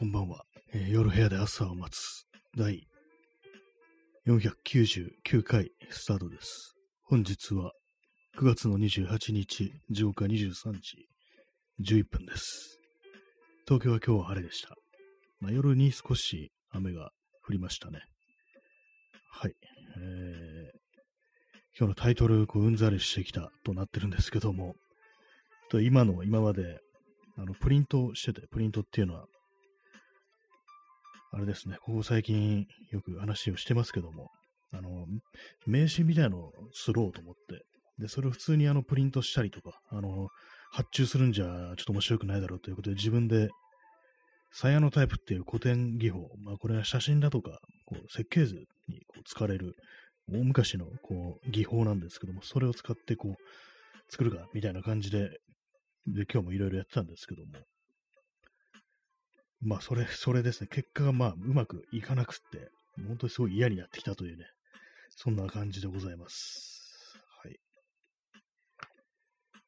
こんばんは、えー夜部屋で朝を待つ第499回スタートです。本日は9月の28日、時刻は23時11分です。東京は今日は晴れでした。まあ、夜に少し雨が降りましたね。はい。えー今日のタイトル、こううんざりしてきたとなってるんですけども、と今の、今まで、あの、プリントしてて、プリントっていうのは、あれですね、ここ最近よく話をしてますけども、あの、名刺みたいなのをすろうと思って、で、それを普通にあの、プリントしたりとか、あの、発注するんじゃちょっと面白くないだろうということで、自分で、サヤノタイプっていう古典技法、まあ、これは写真だとか、こう設計図にこう使われる、大昔のこう技法なんですけども、それを使ってこう、作るか、みたいな感じで、で、今日もいろいろやってたんですけども、まあ、それ、それですね。結果がまあ、うまくいかなくって、本当にすごい嫌になってきたというね、そんな感じでございます。はい。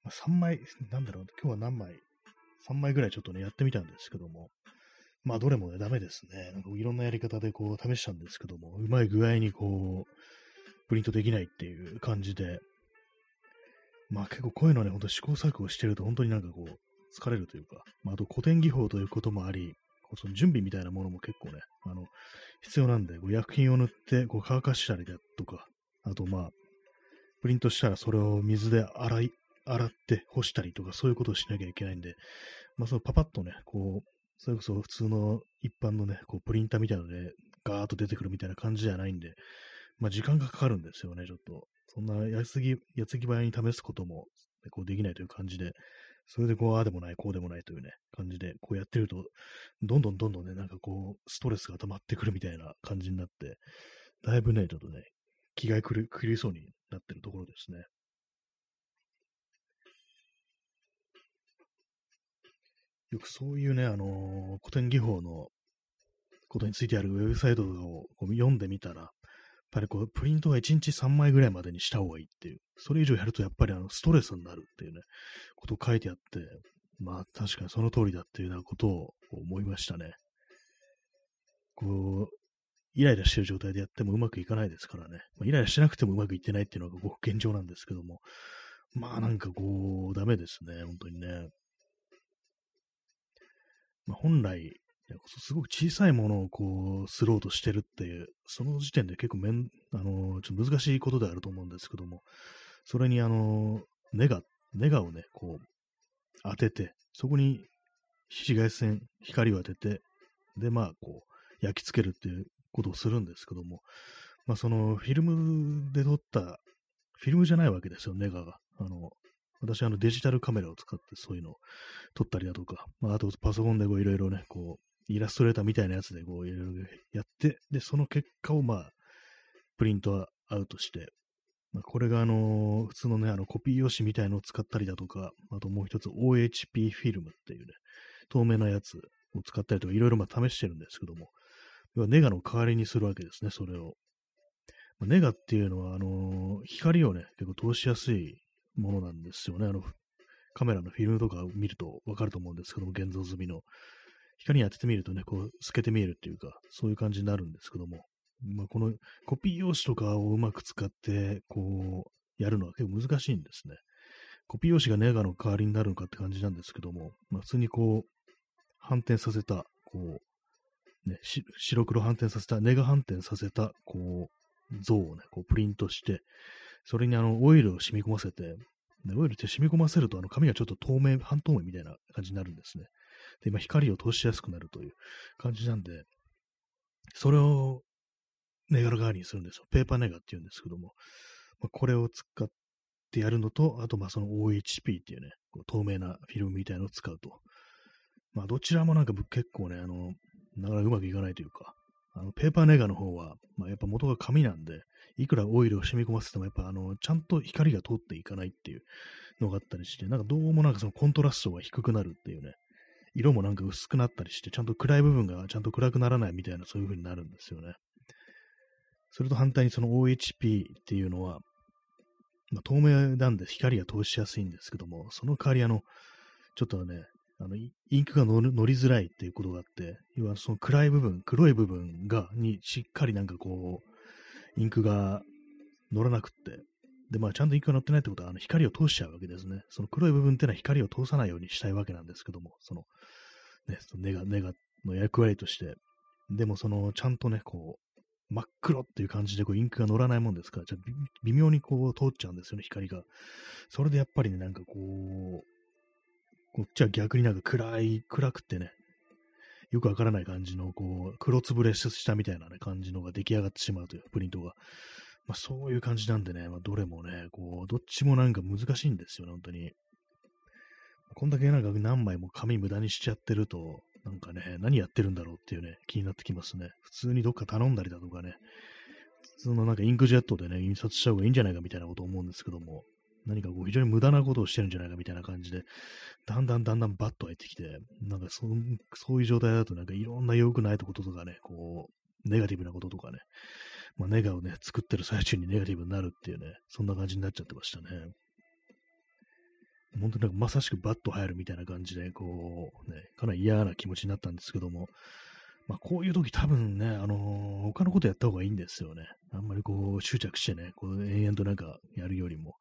まあ、3枚、なんだろう、今日は何枚 ?3 枚ぐらいちょっとね、やってみたんですけども、まあ、どれもね、ダメですね。なんかいろんなやり方でこう、試したんですけども、うまい具合にこう、プリントできないっていう感じで、まあ結構こういうのはね、ほんと試行錯誤してると本当になんかこう、疲れるというか、まあ、あと古典技法ということもあり、その準備みたいなものも結構ね、あの、必要なんで、こう薬品を塗って、こう乾かしたりだとか、あとまあ、プリントしたらそれを水で洗い、洗って干したりとか、そういうことをしなきゃいけないんで、まあそのパパッとね、こう、それこそ普通の一般のね、こうプリンターみたいなので、ガーッと出てくるみたいな感じじゃないんで、まあ時間がかかるんですよね、ちょっと。そんなやつぎ、やつぎ早に試すことも、こうできないという感じで、それでこう、ああでもない、こうでもないというね、感じで、こうやってると、どんどんどんどんね、なんかこう、ストレスが溜まってくるみたいな感じになって、だいぶね、ちょっとね、気が狂い狂いそうになってるところですね。よくそういうね、あのー古典技法のことについてあるウェブサイトとかを読んでみたら、ぱりこう、プリントは1日3枚ぐらいまでにした方がいいっていう、それ以上やるとやっぱりあの、ストレスになるっていうね、ことを書いてあって、まあ確かにその通りだっていうようなことを思いましたね。こう、イライラしてる状態でやってもうまくいかないですからね。まあ、イライラしなくてもうまくいってないっていうのがこう現状なんですけども、まあなんかこう、ダメですね、本当にね。まあ、本来、すごく小さいものをこう、すろうとしてるっていう、その時点で結構めん、あの、ちょっと難しいことであると思うんですけども、それにあの、ネガ、ネガをね、こう、当てて、そこに紫外線、光を当てて、で、まあ、こう、焼き付けるっていうことをするんですけども、まあ、その、フィルムで撮った、フィルムじゃないわけですよ、ネガが。あの、私、あの、デジタルカメラを使ってそういうのを撮ったりだとか、まあ、あとパソコンでこう、いろいろね、こう、イラストレーターみたいなやつでこう、いろいろやって、で、その結果をまあ、プリントアウトして、まあ、これがあのー普通のね、あの、コピー用紙みたいのを使ったりだとか、あともう一つ OHP フィルムっていうね、透明なやつを使ったりとか、いろいろまあ試してるんですけども、要はネガの代わりにするわけですね、それを。まあネガっていうのは、あのー光をね、結構通しやすいものなんですよね。あの、カメラのフィルムとか見るとわかると思うんですけども、現像済みの。光に当ててみるとね、こう、透けて見えるっていうか、そういう感じになるんですけども、まあ、このコピー用紙とかをうまく使って、こう、やるのは結構難しいんですね。コピー用紙がネガの代わりになるのかって感じなんですけども、まあ、普通にこう、反転させた、こう、ね、白黒反転させた、ネガ反転させた、こう、像をね、こうプリントして、それにあの、オイルを染み込ませて、でオイルって染み込ませると、あの、紙がちょっと透明、半透明みたいな感じになるんですね。で、今、光を通しやすくなるという感じなんで、それをネガの代わりにするんですよ。ペーパーネガっていうんですけども、まあ、これを使ってやるのと、あと、まあ、その OHP っていうね、こう透明なフィルムみたいなのを使うと。まあ、どちらもなんか結構ね、あの、なかなかうまくいかないというか、あの、ペーパーネガの方は、まあ、やっぱ元が紙なんで、いくらオイルを染み込ませても、やっぱあの、ちゃんと光が通っていかないっていうのがあったりして、なんかどうもなんかそのコントラストが低くなるっていうね、色もなんか薄くなったりして、ちゃんと暗い部分がちゃんと暗くならないみたいな、そういう風になるんですよね。それと反対にその OHP っていうのは、まあ、透明なんで光が通しやすいんですけども、その代わりあの、ちょっとね、あの、インクが乗りづらいっていうことがあって、要はその暗い部分、黒い部分が、にしっかりなんかこう、インクが乗らなくって、で、まあ、ちゃんとインクが乗ってないってことは、あの、光を通しちゃうわけですね。その黒い部分っていうのは光を通さないようにしたいわけなんですけども、その、ね、そのネガ、ネガの役割として。でも、その、ちゃんとね、こう、真っ黒っていう感じでこうインクが乗らないもんですから、じゃ微妙にこう通っちゃうんですよね、光が。それでやっぱりね、なんかこう、こっちは逆になんか暗い、暗くてね、よくわからない感じの、こう、黒つぶれしたみたいなね、感じのが出来上がってしまうという、プリントが。まあ、そういう感じなんでね、まあ、どれもね、こう、どっちもなんか難しいんですよね、本当に。こんだけなんか何枚も紙無駄にしちゃってると、なんかね、何やってるんだろうっていうね、気になってきますね。普通にどっか頼んだりだとかね、普通のなんかインクジェットでね、印刷した方がいいんじゃないかみたいなこと思うんですけども、何かこう非常に無駄なことをしてるんじゃないかみたいな感じで、だんだんだんだんバッと入ってきて、なんかそそういう状態だとなんかいろんな良くないこととかね、こう、ネガティブなこととかね、まあ、ネガをね、作ってる最中にネガティブになるっていうね、そんな感じになっちゃってましたね。本当になんかまさしくバッと入るみたいな感じで、こう、ね、かなり嫌な気持ちになったんですけども、まあ、こういう時多分ね、あのー、他のことやった方がいいんですよね。あんまりこう執着してね、こう延々となんかやるよりも、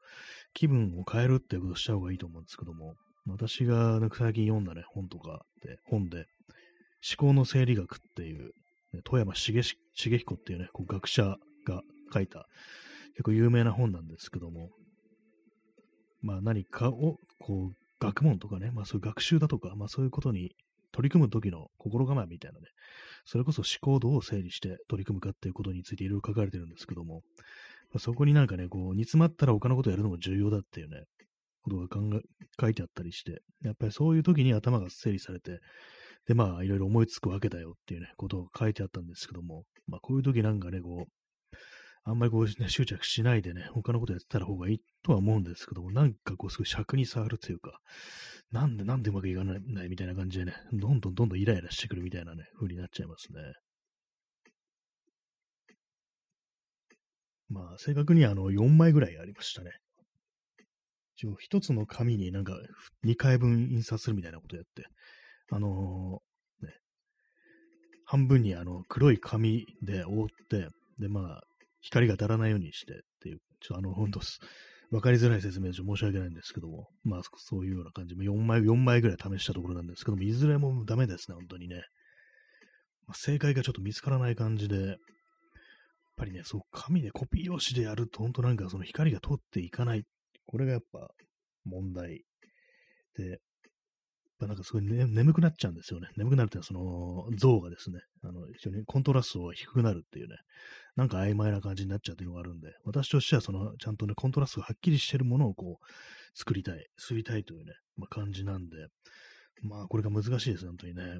気分を変えるっていうことをした方がいいと思うんですけども、私がなんか最近読んだね、本とかで、本で、思考の生理学っていう、ね、富山茂彦っていうね、こう学者が書いた、結構有名な本なんですけども、まあ何かを、こう、学問とかね、まあそういう学習だとか、まあそういうことに取り組む時の心構えみたいなね、それこそ思考度を整理して取り組むかっていうことについていろいろ書かれてるんですけども、まあ、そこになんかね、こう、煮詰まったら他のことやるのも重要だっていうね、ことが考え、書いてあったりして、やっぱりそういう時に頭が整理されて、で、まあ、いろいろ思いつくわけだよっていうね、ことが書いてあったんですけども、まあ、こういう時なんかね、こう、あんまりこう、ね、執着しないでね、他のことやってたら方がいいとは思うんですけども、なんかこう、すごい尺に触るというか、なんでなんでうまくいかないみたいな感じでね、どんどんどんどんイライラしてくるみたいなね、風になっちゃいますね。まあ、正確にあの、4枚ぐらいありましたね。一応、一つの紙になんか、2回分印刷するみたいなことやって、あのー、ね、半分にあの、黒い紙で覆って、で、まあ、光が当たらないようにしてっていう、ちょっとあの、ほんと、わかりづらい説明で申し訳ないんですけども、まあ、そういうような感じ、4枚、4枚ぐらい試したところなんですけども、いずれもダメですね、本当にね。まあ、正解がちょっと見つからない感じで、やっぱりね、そう、紙でコピー用紙でやると、本当なんかその光が通っていかない。これがやっぱ問題で、やっぱなんかすごい、ね、眠くなっちゃうんですよね。眠くなるっていうのは、その像がですね、あの、非常にコントラストが低くなるっていうね、なんか曖昧な感じになっちゃうというのがあるんで、私としてはその、ちゃんとね、コントラストがはっきりしてるものをこう、作りたい、すりたいというね、まあ、感じなんで、まあ、これが難しいです、本当にね。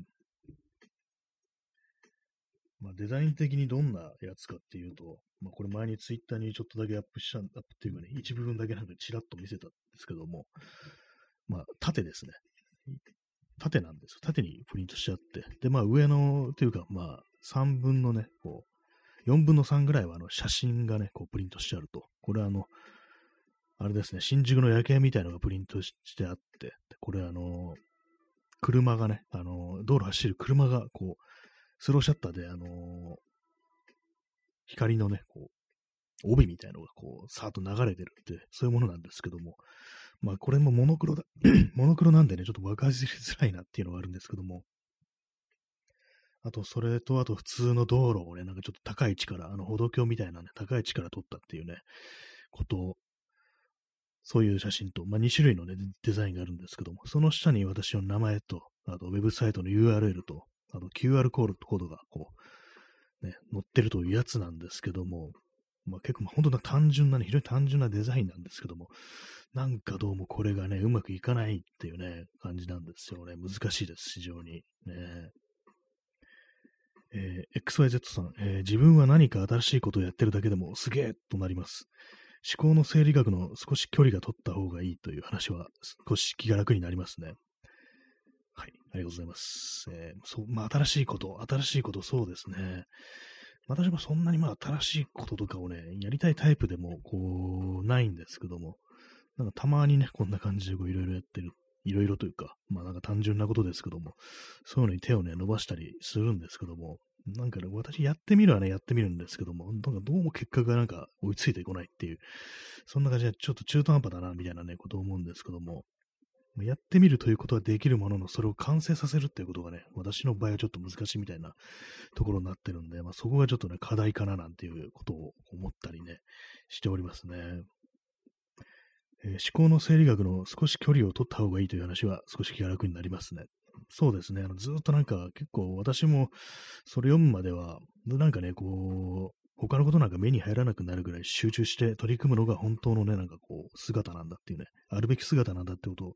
まあ、デザイン的にどんなやつかっていうと、まあ、これ前にツイッターにちょっとだけアップした、アップっていうかね、一部分だけなんかチラッと見せたんですけども、まあ、縦ですね。縦なんですよ。縦にプリントしちゃって。で、まあ上の、というか、まあ3分のね、こう、4分の3ぐらいはあの写真がね、こうプリントしてあると。これはあの、あれですね、新宿の夜景みたいのがプリントしてあって、これあの、車がね、あの、道路走る車がこう、スローシャッターであの、光のね、こう、帯みたいのがこう、さーっと流れてるって、そういうものなんですけども、まあこれもモノクロだ、モノクロなんでね、ちょっと分かりづらいなっていうのがあるんですけども、あと、それと、あと普通の道路をね、なんかちょっと高い位置から、あの歩道橋みたいなね、高い位置から撮ったっていうね、ことを、そういう写真と、まあ2種類のね、デザインがあるんですけども、その下に私の名前と、あとウェブサイトの URL と、あと QR コードがこう、ね、載ってるというやつなんですけども、まあ、結構、本当な単純なね、非常に単純なデザインなんですけども、なんかどうもこれがね、うまくいかないっていうね、感じなんですよね。難しいです、非常に。ねえー、XYZ さん、えー、自分は何か新しいことをやってるだけでもすげえとなります。思考の生理学の少し距離が取った方がいいという話は少し気が楽になりますね。はい、ありがとうございます。えー、そう、まあ、新しいこと、新しいこと、そうですね。私もそんなにまあ新しいこととかをね、やりたいタイプでもこう、ないんですけども、なんかたまにね、こんな感じでこういろいろやってるいろいろというか、まあなんか単純なことですけども、そういうのに手をね、伸ばしたりするんですけども、なんかね、私やってみるはね、やってみるんですけども、なんかどうも結果がなんか追いついてこないっていう、そんな感じでちょっと中途半端だな、みたいなね、ことを思うんですけども、やってみるということはできるものの、それを完成させるっていうことがね、私の場合はちょっと難しいみたいなところになってるんで、まあ、そこがちょっとね、課題かななんていうことを思ったりね、しておりますね。えー、思考の生理学の少し距離を取った方がいいという話は少し気が楽になりますね。そうですね。あのずっとなんか結構私もそれ読むまでは、なんかね、こう、他のことなんか目に入らなくなるぐらい集中して取り組むのが本当のね、なんかこう、姿なんだっていうね、あるべき姿なんだってことを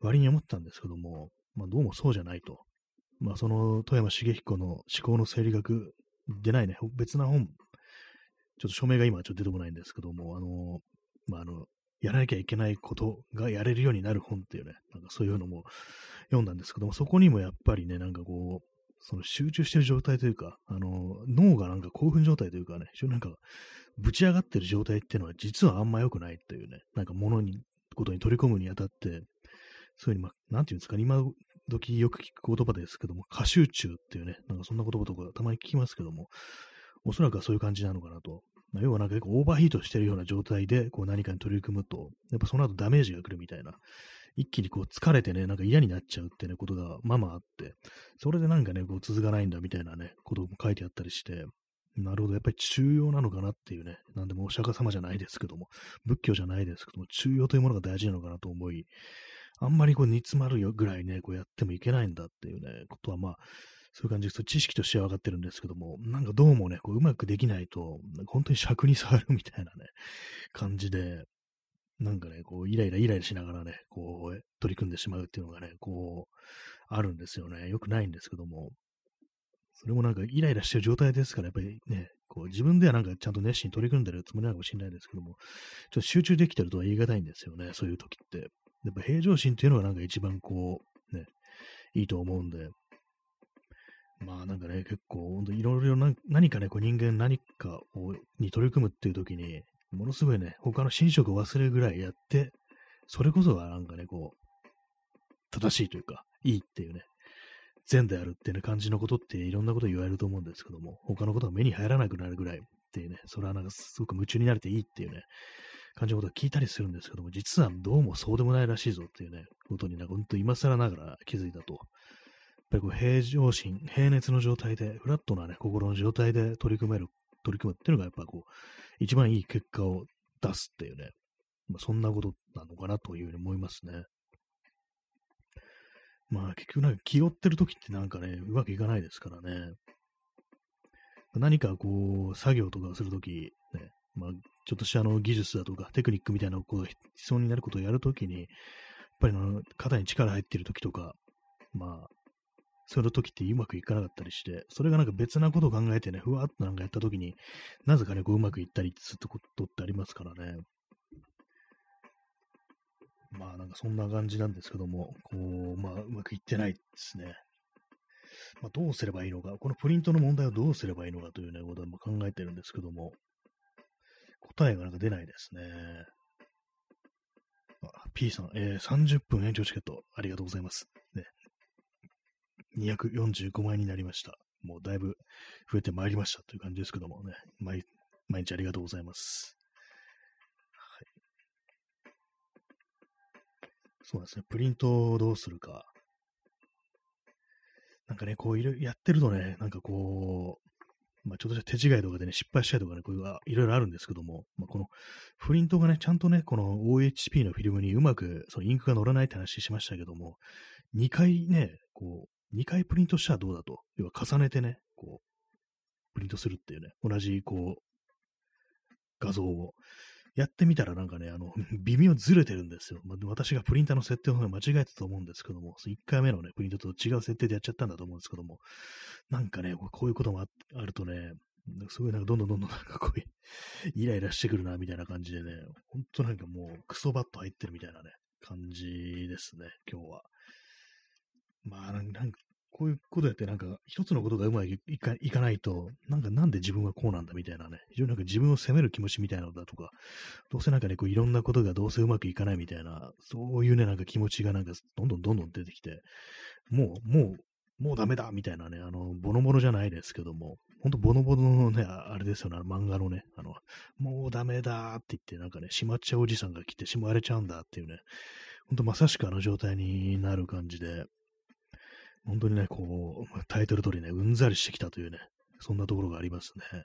割に思ったんですけども、まあどうもそうじゃないと。まあその富山茂彦の思考の生理学でないね、別な本、ちょっと署名が今ちょっと出てこないんですけども、あの、まああの、やらなきゃいけないことがやれるようになる本っていうね、なんかそういうのも読んだんですけども、そこにもやっぱりね、なんかこう、その集中してる状態というか、あの、脳がなんか興奮状態というかね、非常になんか、ぶち上がってる状態っていうのは実はあんま良くないというね、なんか物に、ことに取り込むにあたって、そういうふうに、まあ、なんていうんですかね、今時よく聞く言葉ですけども、過集中っていうね、なんかそんな言葉とかたまに聞きますけども、おそらくはそういう感じなのかなと。まあ、要はなんか結構オーバーヒートしてるような状態でこう何かに取り組むと、やっぱその後ダメージが来るみたいな。一気にこう疲れてね、なんか嫌になっちゃうってね、ことがまあまああって、それでなんかね、こう続かないんだみたいなね、ことも書いてあったりして、なるほど、やっぱり中庸なのかなっていうね、なんでもお釈迦様じゃないですけども、仏教じゃないですけども、中庸というものが大事なのかなと思い、あんまりこう煮詰まるよぐらいね、こうやってもいけないんだっていうね、ことはまあ、そういう感じです、知識としては分かってるんですけども、なんかどうもね、こううまくできないと、本当に尺に触るみたいなね、感じで、なんかね、こう、イライライライラしながらね、こう、取り組んでしまうっていうのがね、こう、あるんですよね。よくないんですけども、それもなんかイライラしてる状態ですから、やっぱりね、こう自分ではなんかちゃんと熱心に取り組んでるつもりなのかもしれないですけども、ちょっと集中できてるとは言い難いんですよね、そういう時って。やっぱ平常心っていうのがなんか一番こう、ね、いいと思うんで、まあなんかね、結構、本当いろいろ何かね、こう人間何かをに取り組むっていう時に、ものすごいね、他の寝食を忘れるぐらいやって、それこそがなんかね、こう、正しいというか、いいっていうね、善であるっていう、感じのことっていろんなこと言われると思うんですけども、他のことが目に入らなくなるぐらいっていうね、それはなんかすごく夢中になれていいっていうね、感じのことを聞いたりするんですけども、実はどうもそうでもないらしいぞっていうね、ことになんか本当今更ながら気づいたと。やっぱりこう平常心、平熱の状態で、フラットなね、心の状態で取り組める、取り組むっていうのがやっぱこう、一番いい結果を出すっていうね、まあ、そんなことなのかなというふうに思いますね。まあ結局なんか気負ってる時ってなんかね、うまくいかないですからね。何かこう、作業とかするとき、ね、まあ、ちょっとしたあの技術だとかテクニックみたいなことが必要になることをやるときに、やっぱりの肩に力入ってるときとか、まあ、そういう時ってうまくいかなかったりして、それがなんか別なことを考えてね、ふわっとなんかやった時に、なぜかね、こううまくいったりすることってありますからね。まあなんかそんな感じなんですけども、こう、まあうまくいってないですね。まあどうすればいいのか、このプリントの問題をどうすればいいのかというね、ことを考えてるんですけども、答えがなんか出ないですね。P さん、えー、30分延長チケット、ありがとうございます。ね、245枚になりました。もうだいぶ増えてまいりましたという感じですけどもね、毎毎日ありがとうございます。はい。そうですね、プリントをどうするか。なんかね、こういろやってるとね、なんかこう、まあ、ちょっとした手違いとかでね、失敗したりとかね、こういういろいろあるんですけども、まあ、このプリントがね、ちゃんとね、この OHP のフィルムにうまくそのインクが乗らないって話しましたけども、2回ね、こう、2回プリントしたらどうだと。要は重ねてね、こう、プリントするっていうね、同じこう、画像を。やってみたらなんかね、あの、微妙ずれてるんですよ。まあ、私がプリンターの設定を間違えたと思うんですけども、1回目のね、プリントと違う設定でやっちゃったんだと思うんですけども、なんかね、こういうこともあるとね、すごいなんかどんどんどんどんなんかこう、イライラしてくるな、みたいな感じでね、ほんとなんかもうクソバット入ってるみたいなね、感じですね、今日は。まあ、なんか、こういうことやってなんか一つのことがうまくいかいかないと、なんかなんで自分はこうなんだみたいなね、非常になんか自分を責める気持ちみたいなのだとか、どうせなんかね、こういろんなことがどうせうまくいかないみたいな、そういうね、なんか気持ちがなんかどんどんどんどん出てきて、もう、もう、もうダメだみたいなね、あの、ボノボノじゃないですけども、ほんとボノボノのね、あれですよね、漫画のね、あの、もうダメだって言って、なんかね、しまっちゃうおじさんが来てしまわれちゃうんだっていうね、ほんとまさしくあの状態になる感じで、本当にね、こう、タイトル通りね、うんざりしてきたというね、そんなところがありますね。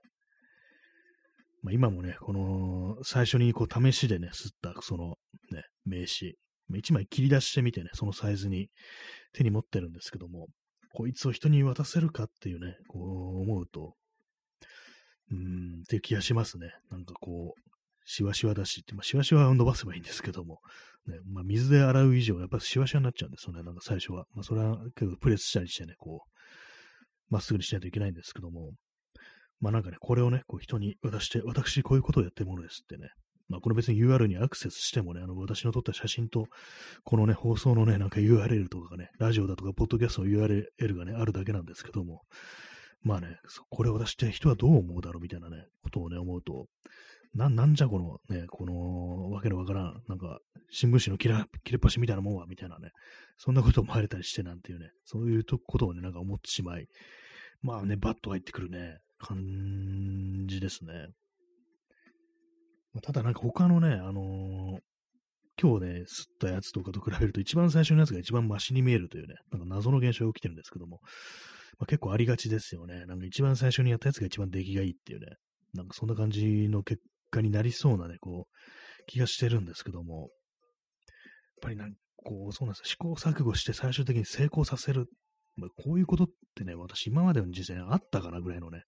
まあ、今もね、この、最初にこう試しでね、吸った、その、ね、名刺、一枚切り出してみてね、そのサイズに手に持ってるんですけども、こいつを人に渡せるかっていうね、こう思うと、うーん、って気がしますね。なんかこう、しわしわだしって、まあ、しわしわを伸ばせばいいんですけども、ね、まあ、水で洗う以上、やっぱしわしわになっちゃうんですよね、なんか最初は。まあ、それはけど、プレスしたりしてね、こう、まっすぐにしないといけないんですけども、まあなんかね、これをね、こう人に渡して、私こういうことをやってるものですってね、まあこれ別に URL にアクセスしてもね、あの私の撮った写真と、このね、放送のね、なんか URL とかがね、ラジオだとか、ポッドキャストの URL がね、あるだけなんですけども、まあね、これを出して人はどう思うだろうみたいなね、ことをね、思うと、な、なんじゃこのね、この、わけのわからん、なんか、新聞紙の切れ切れっ端みたいなもんは、みたいなね、そんなこと思われたりしてなんていうね、そういうことをね、なんか思ってしまい、まあね、バッと入ってくるね、感じですね。ただなんか他のね、あのー、今日ね、吸ったやつとかと比べると一番最初のやつが一番マシに見えるというね、なんか謎の現象が起きてるんですけども、まあ、結構ありがちですよね。なんか一番最初にやったやつが一番出来がいいっていうね、なんかそんな感じの結果になりそうなね、こう、気がしてるんですけども、やっぱりなんこう、そうなんです試行錯誤して最終的に成功させる。まあ、こういうことってね、私今までの人生にあったかなぐらいのね、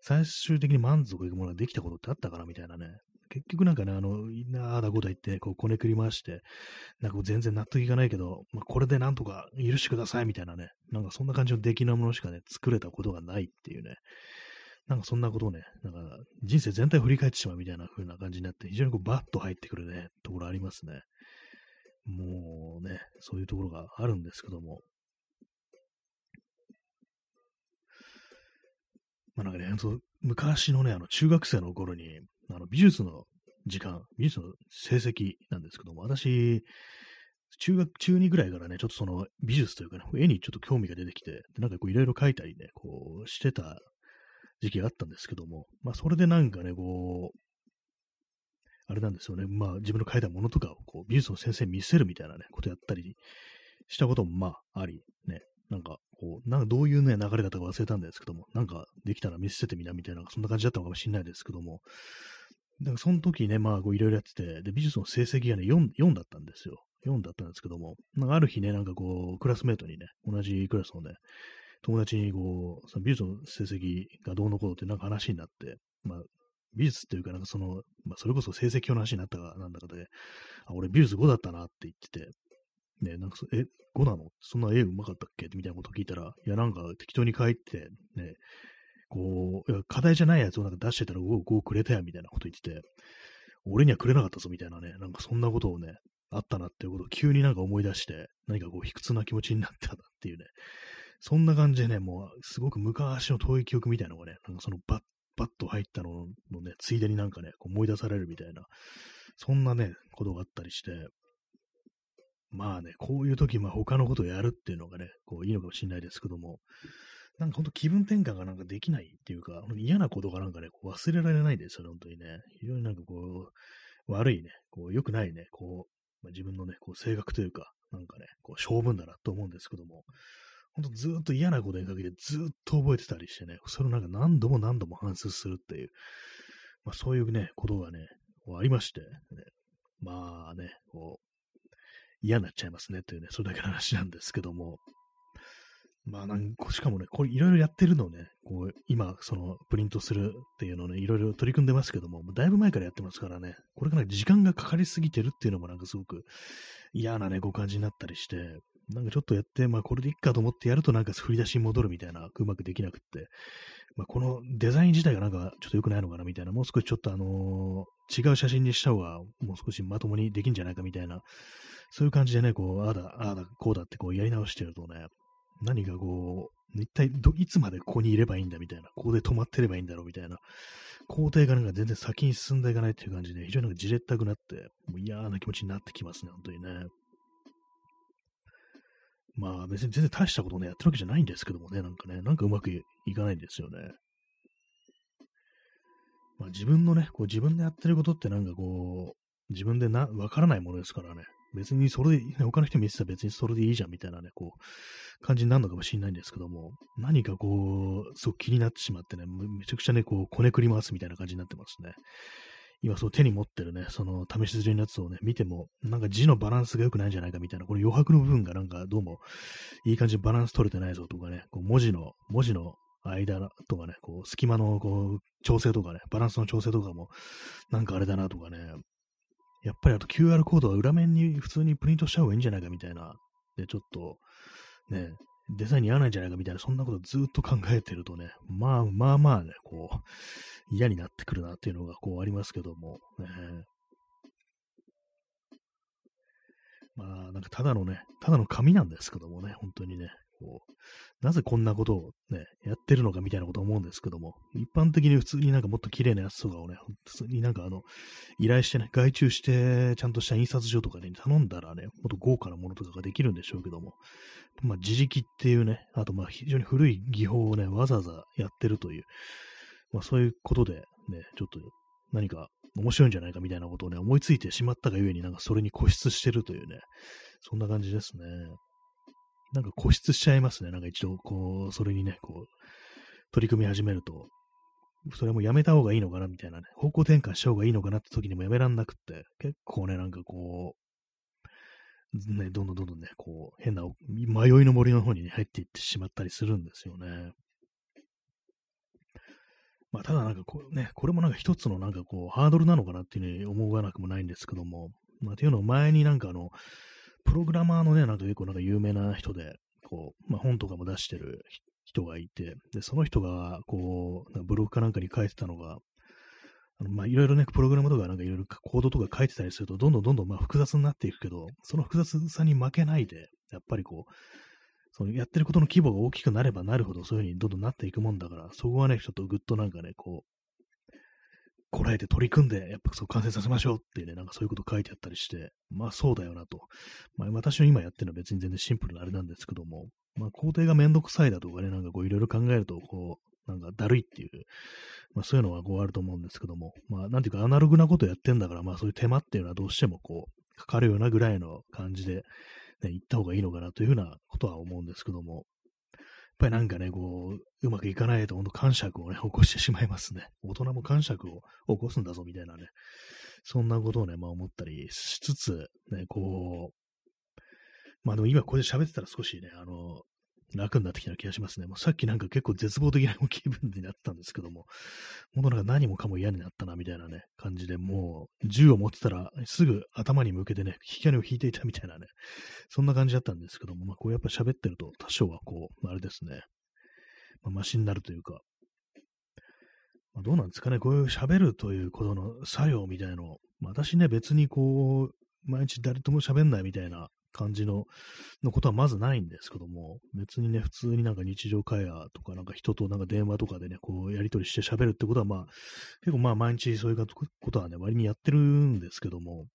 最終的に満足いくものができたことってあったかなみたいなね、結局なんかね、あの、ああだこと言って、こう、こねくり回して、なんか全然納得いかないけど、まあ、これでなんとか許してくださいみたいなね、なんかそんな感じの出来なものしかね、作れたことがないっていうね、なんかそんなことをね、なんか人生全体を振り返ってしまうみたいな風な感じになって、非常にこうバッと入ってくるね、ところありますね。もうね、そういうところがあるんですけども。まあなんかね、昔のね、あの中学生の頃に、あの美術の時間、美術の成績なんですけども、私、中学中2ぐらいからね、ちょっとその美術というかね、絵にちょっと興味が出てきて、でなんかこういろいろ描いたりね、こうしてた時期があったんですけども、まあそれでなんかね、こう、あれなんですよね、まあ自分の描いたものとかをこう美術の先生に見せるみたいなね、ことやったりしたこともまああり、ね、なんかこう、なんかどういうね、流れだったか忘れたんですけども、なんかできたら見せてみなみたいな、そんな感じだったのかもしれないですけども、だかその時ね、まあいろいろやってて、で、美術の成績がね、4、4だったんですよ。4だったんですけども、なんかある日ね、なんかこう、クラスメートにね、同じクラスのね、友達にこう、その美術の成績がどうのこうってなんか話になって、まあ、美術っていうかなんかその、まあ、それこそ成績表の話になったかなんだかで、あ、俺美術5だったなって言ってて、ね、なんかそ、え、5なの？そんな絵うまかったっけ？みたいなこと聞いたら、いや、なんか適当に書いて、ね、こう、いや課題じゃないやつをなんか出してたら5、5くれたや、みたいなこと言ってて、俺にはくれなかったぞ、みたいなね、なんかそんなことをね、あったなっていうことを急になんか思い出して、何かこう、卑屈な気持ちになったなっていうね、そんな感じでね、もう、すごく昔の遠い記憶みたいなのがね、なんかそのバッ、バッと入ったののね、ついでになんかね、こう思い出されるみたいな、そんなね、ことがあったりして、まあね、こういう時、まあ他のことをやるっていうのがね、こういいのかもしれないですけども、なんかほんと気分転換がなんかできないっていうか、嫌なことがなんかね、こう忘れられないですよね、本当にね。非常になんかこう、悪いね、こう良くないね、こう、まあ、自分のね、こう性格というか、なんかね、こう性分だなと思うんですけども、ほんとずっと嫌なことにかけてずっと覚えてたりしてね、それをなんか何度も何度も反芻するっていう、まあそういうね、ことがね、ありまして、ね、まあね、こう、嫌になっちゃいますねっていうね、それだけの話なんですけども、まあなんか、しかもね、これいろいろやってるのをね、こう、今、その、プリントするっていうのをね、いろいろ取り組んでますけど、もだいぶ前からやってますからね、これから時間がかかりすぎてるっていうのもなんかすごく嫌なね、ご感じになったりして、なんかちょっとやって、まあこれでいっかと思ってやるとなんか振り出しに戻るみたいな、うまくできなくって、まあこのデザイン自体がなんかちょっと良くないのかなみたいな、もう少しちょっとあのー、違う写真にした方がもう少しまともにできんじゃないかみたいな、そういう感じでね、こう、ああだ、ああだ、こうだってこうやり直してるとね、何かこう、一体ど、いつまでここにいればいいんだみたいな、ここで止まってればいいんだろうみたいな、工程がなんか全然先に進んでいかないっていう感じで、非常になんかじれったくなって、もう嫌な気持ちになってきますね、本当にね。まあ別に全然大したことをね、やってるわけじゃないんですけどもね、なんかね、なんかうまくいかないんですよね。まあ自分のね、こう自分でやってることってなんかこう、自分でな、わからないものですからね。別にそれで、他の人見てたら別にそれでいいじゃんみたいなね、こう、感じになるのかもしれないんですけども、何かこう、すごく気になってしまってね、めちゃくちゃね、こう、こねくり回すみたいな感じになってますね。今そう手に持ってるね、その試し刷りのやつをね、見ても、なんか字のバランスが良くないんじゃないかみたいな、この余白の部分がなんかどうもいい感じでバランス取れてないぞとかね、こう文字の、文字の間とかね、こう隙間のこう調整とかね、バランスの調整とかも、なんかあれだなとかね、やっぱりあと QR コードは裏面に普通にプリントした方がいいんじゃないかみたいな、で、ちょっと、ね、デザインに合わないんじゃないかみたいな、そんなことずっと考えてるとね、まあまあまあね、こう、嫌になってくるなっていうのがこうありますけども、ね、まあなんかただのね、ただの紙なんですけどもね、本当にね、こう、なぜこんなことをね、やってるのかみたいなこと思うんですけども、一般的に普通になんかもっと綺麗なやつとかをね、普通になんかあの、依頼してね、外注して、ちゃんとした印刷所とかに頼んだらね、もっと豪華なものとかができるんでしょうけども、まあ、自力っていうね、あとまあ非常に古い技法をね、わざわざやってるという、まあそういうことでね、ちょっと何か面白いんじゃないかみたいなことをね、思いついてしまったがゆえになんかそれに固執してるというね、そんな感じですね。なんか固執しちゃいますね。なんか一度、こう、それにね、こう、取り組み始めると、それもやめた方がいいのかなみたいなね、方向転換した方がいいのかなって時にもやめらんなくって、結構ね、なんかこう、ね、どんどんどんどんね、こう、変な迷いの森の方に、ね、入っていってしまったりするんですよね。まあ、ただなんかこうね、これもなんか一つのなんかこう、ハードルなのかなっていうふうに思わなくもないんですけども、まあ、っていうのを前になんかあの、プログラマーのね、なんか結構なんか有名な人で、こう、まあ、本とかも出してる人がいて、で、その人が、こう、ブログかなんかに書いてたのが、あのまあ、いろいろね、プログラムとかなんかいろいろコードとか書いてたりすると、どんどんどんどんまあ複雑になっていくけど、その複雑さに負けないで、やっぱりこう、そのやってることの規模が大きくなればなるほど、そういう風にどんどんなっていくもんだから、そこはね、ちょっとぐっとなんかね、こう、こらえて取り組んで、やっぱそう完成させましょうっていうね、なんかそういうこと書いてあったりして、まあそうだよなと。まあ私の今やってるのは別に全然シンプルなあれなんですけども、まあ工程がめんどくさいだとかね、なんかこういろいろ考えると、こう、なんかだるいっていう、まあそういうのはこうあると思うんですけども、まあなんていうかアナログなことやってんだから、まあそういう手間っていうのはどうしてもこう、かかるようなぐらいの感じで、ね、行った方がいいのかなというふうなことは思うんですけども、ぱりなんかね、こう、うまくいかないと、ほんと感触をね、起こしてしまいますね。大人も感触を起こすんだぞ、みたいなね。そんなことをね、まあ思ったりしつつ、ね、こう、まあでも今ここで喋ってたら少しね、あの、楽になってきた気がしますね。もうさっきなんか結構絶望的な気分になったんですけども、もうなんか何もかも嫌になったなみたいなね、感じで、もう銃を持ってたらすぐ頭に向けてね、引き金を引いていたみたいなね、そんな感じだったんですけども、まあこうやっぱ喋ってると多少はこう、あれですね、まあ、マシになるというか、まあ、どうなんですかね、こういう喋るということの作用みたいの、まあ、私ね、別にこう、毎日誰とも喋んないみたいな感じの、のことはまずないんですけども、別にね、普通になんか日常会話とか、なんか人となんか電話とかでね、こうやり取りして喋るってことは、まあ、結構まあ毎日そういうことはね、割にやってるんですけども、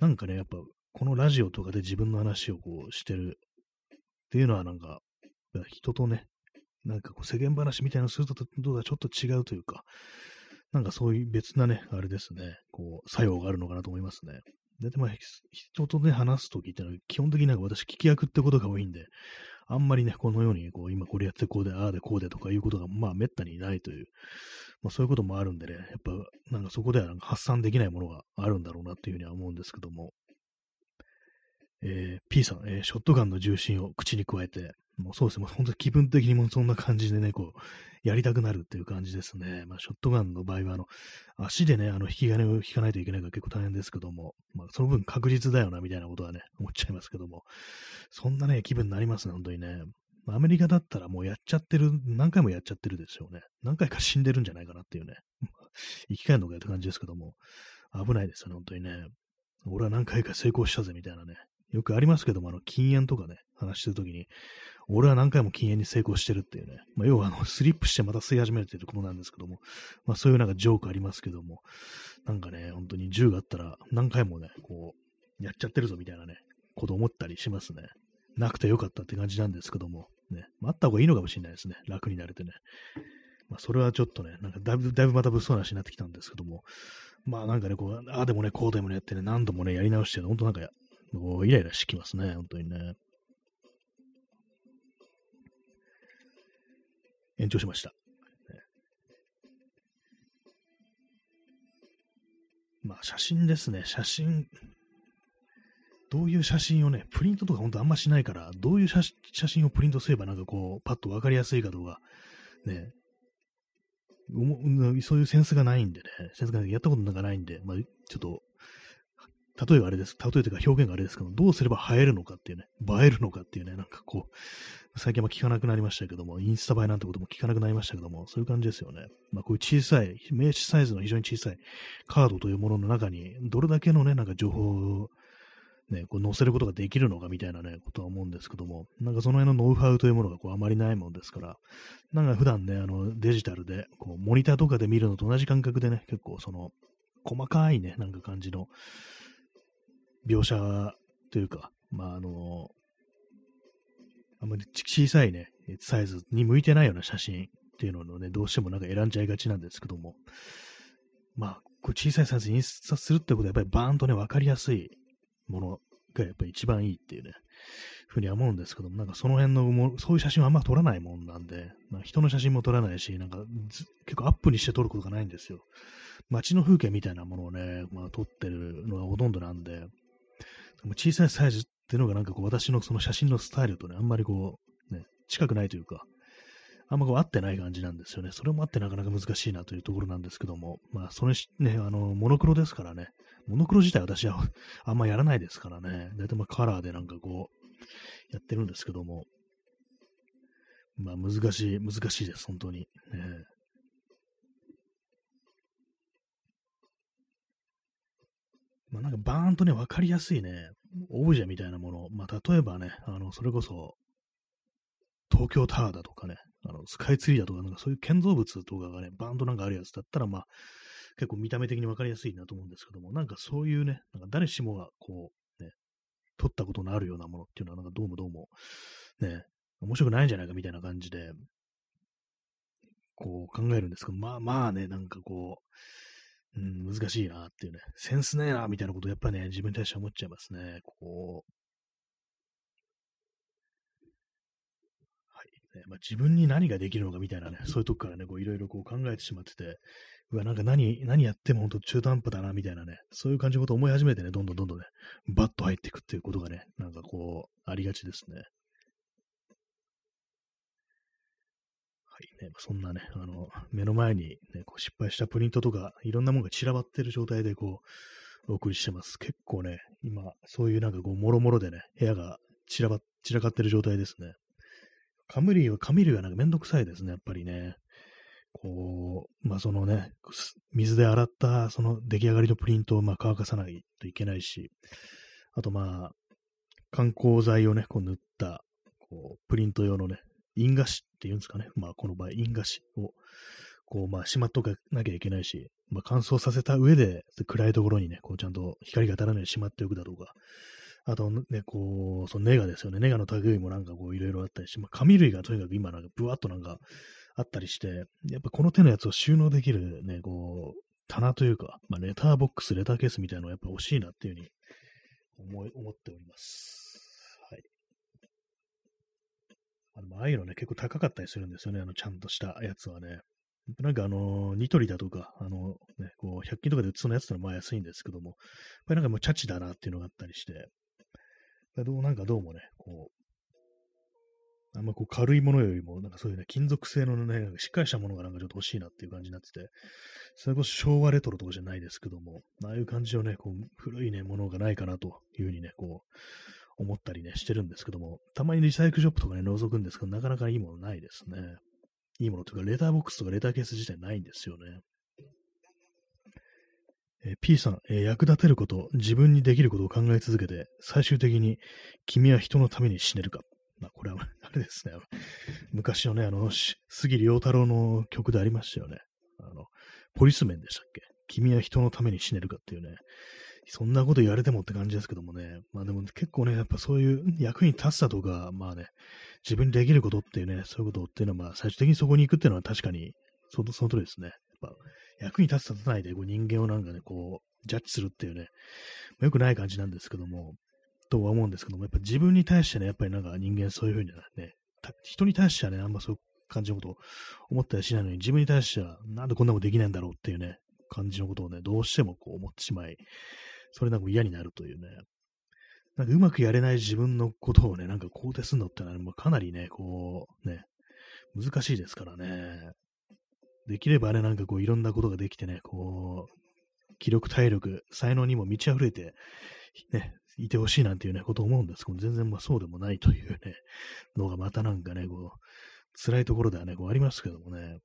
なんかね、やっぱ、このラジオとかで自分の話をこうしてるっていうのはなんか、人とね、なんかこう世間話みたいなのするとどうだちょっと違うというか、なんかそういう別なね、あれですね、こう、作用があるのかなと思いますね。で、まあ、人とね、話すときってのは、基本的になんか私、聞き役ってことが多いんで、あんまりね、このように、こう、今これやってこうで、ああでこうでとかいうことが、まあ、めったにないという、まあ、そういうこともあるんでね、やっぱ、なんかそこではなんか発散できないものがあるんだろうなっていうふうには思うんですけども、えー、P さん、えー、ショットガンの重心を口に加えて、もうそうですね、もう本当に気分的にもそんな感じでね、こう、やりたくなるっていう感じですね。まあ、ショットガンの場合は、あの、足でね、あの、引き金を引かないといけないから結構大変ですけども、まあ、その分確実だよな、みたいなことはね、思っちゃいますけども、そんなね、気分になりますね、本当にね。アメリカだったらもうやっちゃってる、何回もやっちゃってるですよね。何回か死んでるんじゃないかなっていうね。生き返るのかよって感じですけども、危ないですよね、本当にね。俺は何回か成功したぜ、みたいなね、よくありますけども、あの、禁煙とかね、話してるときに、俺は何回も禁煙に成功してるっていうね、まあ、要はあの、スリップしてまた吸い始めてることなんですけども、まあそういうなんかジョークありますけども、なんかね、本当に銃があったら何回もね、こう、やっちゃってるぞみたいなね、こと思ったりしますね。なくてよかったって感じなんですけども、ね、まあ、あった方がいいのかもしれないですね。楽になれてね。まあ、それはちょっとね、なんかだいぶ、だいぶまた物騒な話になってきたんですけども、まあなんかね、こう、ああでもね、こうでもねってね、何度もね、やり直して、本当なんか、もうイライラしてきますね、本当にね。延長しました。まあ写真ですね、写真。どういう写真をね、プリントとか本当あんましないから、どういう写真をプリントすればなんかこう、パッとわかりやすいかとか、ね、そういうセンスがないんでね、センスがやったことなんかないんで、まあ、ちょっと、例えばあれです。例えというか表現があれですけど、どうすれば映えるのかっていうね、映えるのかっていうね、なんかこう、最近は聞かなくなりましたけども、インスタ映えなんてことも聞かなくなりましたけども、そういう感じですよね。まあこういう小さい、名刺サイズの非常に小さいカードというものの中に、どれだけのね、なんか情報をね、こう載せることができるのかみたいなね、ことは思うんですけども、なんかその辺のノウハウというものがこうあまりないもんですから、なんか普段ね、あのデジタルで、こうモニターとかで見るのと同じ感覚でね、結構その、細かいね、なんか感じの描写というか、まああの、あんまり小さいね、サイズに向いてないような写真っていうのをね、どうしてもなんか選んじゃいがちなんですけども、まあ、こう小さいサイズに印刷するってことはやっぱりバーンとね、わかりやすいものがやっぱり一番いいっていうね、ふうには思うんですけども、なんかその辺のも、そういう写真はあんま撮らないもんなんで、まあ、人の写真も撮らないし、なんか結構アップにして撮ることがないんですよ。街の風景みたいなものをね、まあ、撮ってるのがほとんどなんで、小さいサイズっていうのがなんかこう私のその写真のスタイルとね、あんまりこう、ね、近くないというか、あんまこう合ってない感じなんですよね。それもあってなかなか難しいなというところなんですけども、まあ、それね、あの、モノクロですからね、モノクロ自体私は あんまやらないですからね。だいたいまあカラーでなんかこう、やってるんですけども。まあ難しい、難しいです、本当に。ね、まあなんかバーンとね、わかりやすいね、オブジェみたいなもの。まあ例えばね、あの、それこそ、東京タワーだとかね、あの、スカイツリーだとか、なんかそういう建造物とかがね、バーンとなんかあるやつだったら、まあ、結構見た目的に分かりやすいなと思うんですけども、なんかそういうね、なんか誰しもがこう、ね、撮ったことのあるようなものっていうのは、なんかどうもどうも、ね、面白くないんじゃないかみたいな感じで、こう考えるんですけど、まあまあね、なんかこう、うん、難しいなっていうね、センスねえな、みたいなことをやっぱね、自分に対して思っちゃいますね。こう、ねまあ、自分に何ができるのかみたいなね、そういうとこからね、いろいろこう考えてしまってて、うわ、なんか何、何やっても本当中途半端だな、みたいなね、そういう感じのことを思い始めてね、どんどんどんどんね、バッと入っていくっていうことがね、なんかこう、ありがちですね。はいね、そんなね、あの、目の前に、ね、こう失敗したプリントとか、いろんなものが散らばってる状態で、こう、お送りしてます。結構ね、今、そういうなんかこう、もろもろでね、部屋が散らば、散らかってる状態ですね。カムリは、カミルはなんかめんどくさいですね、やっぱりね。こう、まあそのね、水で洗ったその出来上がりのプリントをま乾かさないといけないし、あとまあ、観光剤をね、こう塗った、こう、プリント用のね、印画紙っていうんですかね。まあこの場合、印画紙を、こう、まあしまっとかなきゃいけないし、まあ乾燥させた上で、暗いところにね、こうちゃんと光が当たらないようにしまっておくだとか、あとね、こう、そのネガですよね。ネガの類もなんかこういろいろあったりして、まあ紙類がとにかく今なんかブワッとなんかあったりして、やっぱこの手のやつを収納できるね、こう、棚というか、まあ、レターボックス、レターケースみたいなのがやっぱ欲しいなっていうふうに思い思っております。あの、ああいうのね、結構高かったりするんですよね、あの、ちゃんとしたやつはね。なんかあの、ニトリだとか、あの、ね、こう、100均とかで売ってそうなやつってのはまあ安いんですけども、やっぱりなんかもうチャチだなっていうのがあったりして、どうなんかどうもね、こう、あんまこう軽いものよりも、なんかそういうね、金属製のね、しっかりしたものがなんかちょっと欲しいなっていう感じになってて、それこそ昭和レトロとかじゃないですけども、ああいう感じのね、こう、古いね、ものがないかなというふうにね、こう、思ったりね、してるんですけども、たまにリサイクルショップとかね、覗くんですけど、なかなかいいものないですね。いいものというか、レターボックスとかレターケース自体ないんですよね。えー P さん、えー役立てること、自分にできることを考え続けて、最終的に君は人のために死ねるか。まあ、これは、あれですね。昔のね、あの、杉良太郎の曲でありましたよね。あの、ポリスメンでしたっけ？君は人のために死ねるかっていうね。そんなこと言われてもって感じですけどもね。まあでも結構ね、やっぱそういう役に立つだとか、まあね、自分にできることっていうね、そういうことっていうのは、まあ最終的にそこに行くっていうのは確かに、そのその通りですね。やっぱ役に立つ立たないでこう人間をなんかね、こう、ジャッジするっていうね、まあよくない感じなんですけども、とは思うんですけども、やっぱ自分に対してね、やっぱりなんか人間そういうふうにね、人に対してはね、あんまそういう感じのことを思ったりしないのに、自分に対してはなんでこんなことできないんだろうっていうね、感じのことをね、どうしてもこう思ってしまい、それなんか嫌になるというね、なんかうまくやれない自分のことをね、なんか肯定するのってのは、まあかなりね、こう、ね、難しいですからね。できればね、なんかこういろんなことができてね、こう、気力、体力、才能にも満ち溢れて、ね、いてほしいなんていうね、ことを思うんですけど、全然まあそうでもないというね、のがまたなんかね、こう、辛いところではね、こうありますけどもね。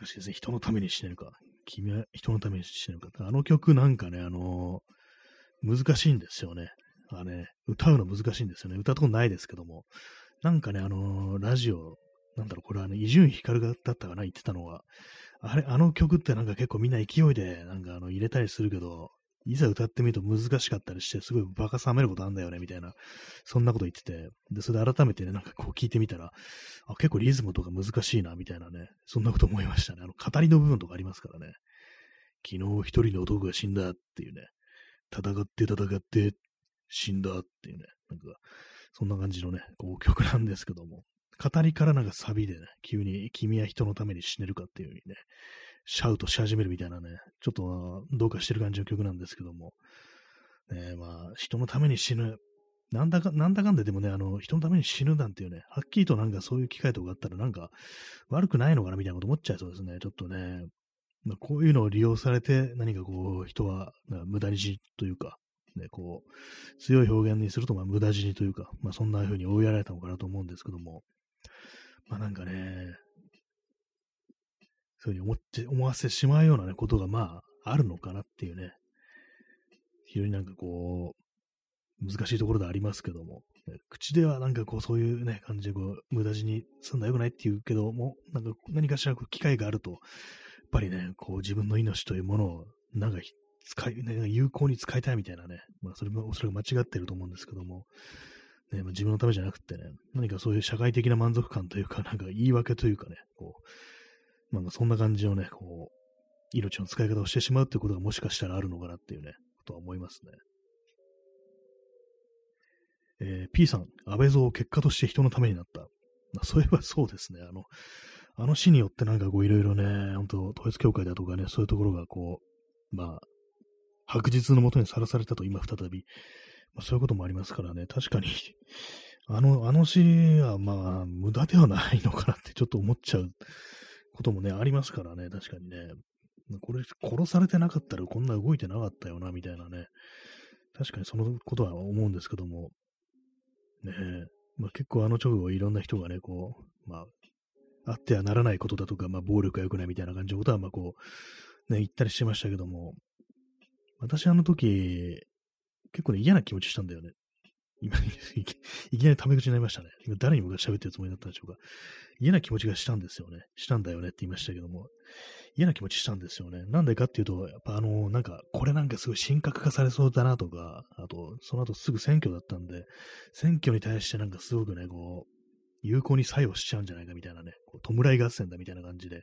難しいですね。人のために死ねるか。君は人のために死ねるか。あの曲なんかね、あの難しいんですよね。あね、歌うの難しいんですよね。歌ったことないですけども。なんかね、あのラジオ、なんだろう、これはね、伊集院光だったかな、言ってたのは。あれ、あの曲ってなんか結構みんな勢いで、なんかあの、入れたりするけど、いざ歌ってみると難しかったりして、すごいバカ冷めることあんだよね、みたいな、そんなこと言ってて、で、それで改めてね、なんかこう聞いてみたら、あ、結構リズムとか難しいな、みたいなね、そんなこと思いましたね。あの、語りの部分とかありますからね。昨日一人の男が死んだっていうね、戦って戦って死んだっていうね、なんか、そんな感じのね、こう曲なんですけども、語りからなんかサビでね、急に君は人のために死ねるかっていう風にね、シャウトし始めるみたいなね、ちょっとどうかしてる感じの曲なんですけども、ね、まあ、人のために死ぬ。なんだか、なんだかんででもね、あの、人のために死ぬなんていうね、はっきりとなんかそういう機会とかあったらなんか悪くないのかなみたいなこと思っちゃいそうですね。ちょっとね、まあ、こういうのを利用されて何かこう、人は無駄に死というか、ね、こう、強い表現にすると、ま、無駄死にというか、まあ、そんな風に追いやられたのかなと思うんですけども、まあ、なんかね、そういうふうに思って、思わせてしまうようなね、ことが、まあ、あるのかなっていうね、非常になんかこう、難しいところでありますけども、口ではなんかこう、そういうね、感じでこう、無駄死にすんのは良くないって言うけども、なんか何かしらこう機会があると、やっぱりね、こう、自分の命というものを、なんか使い、ね、有効に使いたいみたいなね、まあ、それもおそらく間違ってると思うんですけども、ね、まあ、自分のためじゃなくてね、何かそういう社会的な満足感というか、なんか言い訳というかね、こう、なんかそんな感じのね、こう、命の使い方をしてしまうってことがもしかしたらあるのかなっていうね、ことは思いますね。えー P さん、安倍蔵結果として人のためになった。そういえばそうですね。あの、あの死によってなんかこういろいろね、本当統一教会だとかね、そういうところがこう、まあ、白日のもとにさらされたと今再び、まあ、そういうこともありますからね、確かに、あの、あの死はまあ、無駄ではないのかなってちょっと思っちゃうこともね、ありますからね、確かにね。これ、殺されてなかったらこんな動いてなかったよな、みたいなね。確かにそのことは思うんですけども、ねえ、まあ、結構あの直後いろんな人がね、こう、まあ、あってはならないことだとか、まあ、暴力が良くないみたいな感じのことは、まあ、こう、ね、言ったりしてましたけども、私あの時、結構ね、嫌な気持ちしたんだよね。いきなりタメ口になりましたね。今誰に向かって喋ってるつもりだったんでしょうか。嫌な気持ちがしたんですよね。したんだよねって言いましたけども。嫌な気持ちしたんですよね。なんでかっていうと、やっぱあの、なんか、これなんかすごい神格化されそうだなとか、あと、その後すぐ選挙だったんで、選挙に対してなんかすごくね、こう、有効に作用しちゃうんじゃないかみたいなね、こう弔い合戦だみたいな感じで、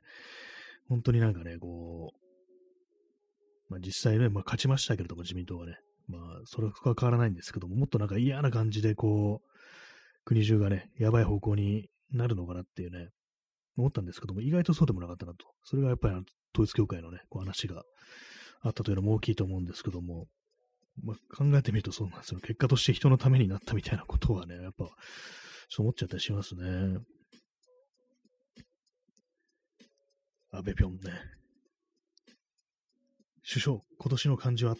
本当になんかね、こう、まあ実際ね、まあ勝ちましたけれども、自民党はね、まあ、それは変わらないんですけども、もっとなんか嫌な感じで、こう、国中がね、やばい方向になるのかなっていうね、思ったんですけども、意外とそうでもなかったなと。それがやっぱり統一教会のね、こう話があったというのも大きいと思うんですけども、まあ、考えてみるとそうなんですよ。結果として人のためになったみたいなことはね、やっぱ、そう思っちゃったりしますね。安倍ぴょんね。首相、今年の漢字は、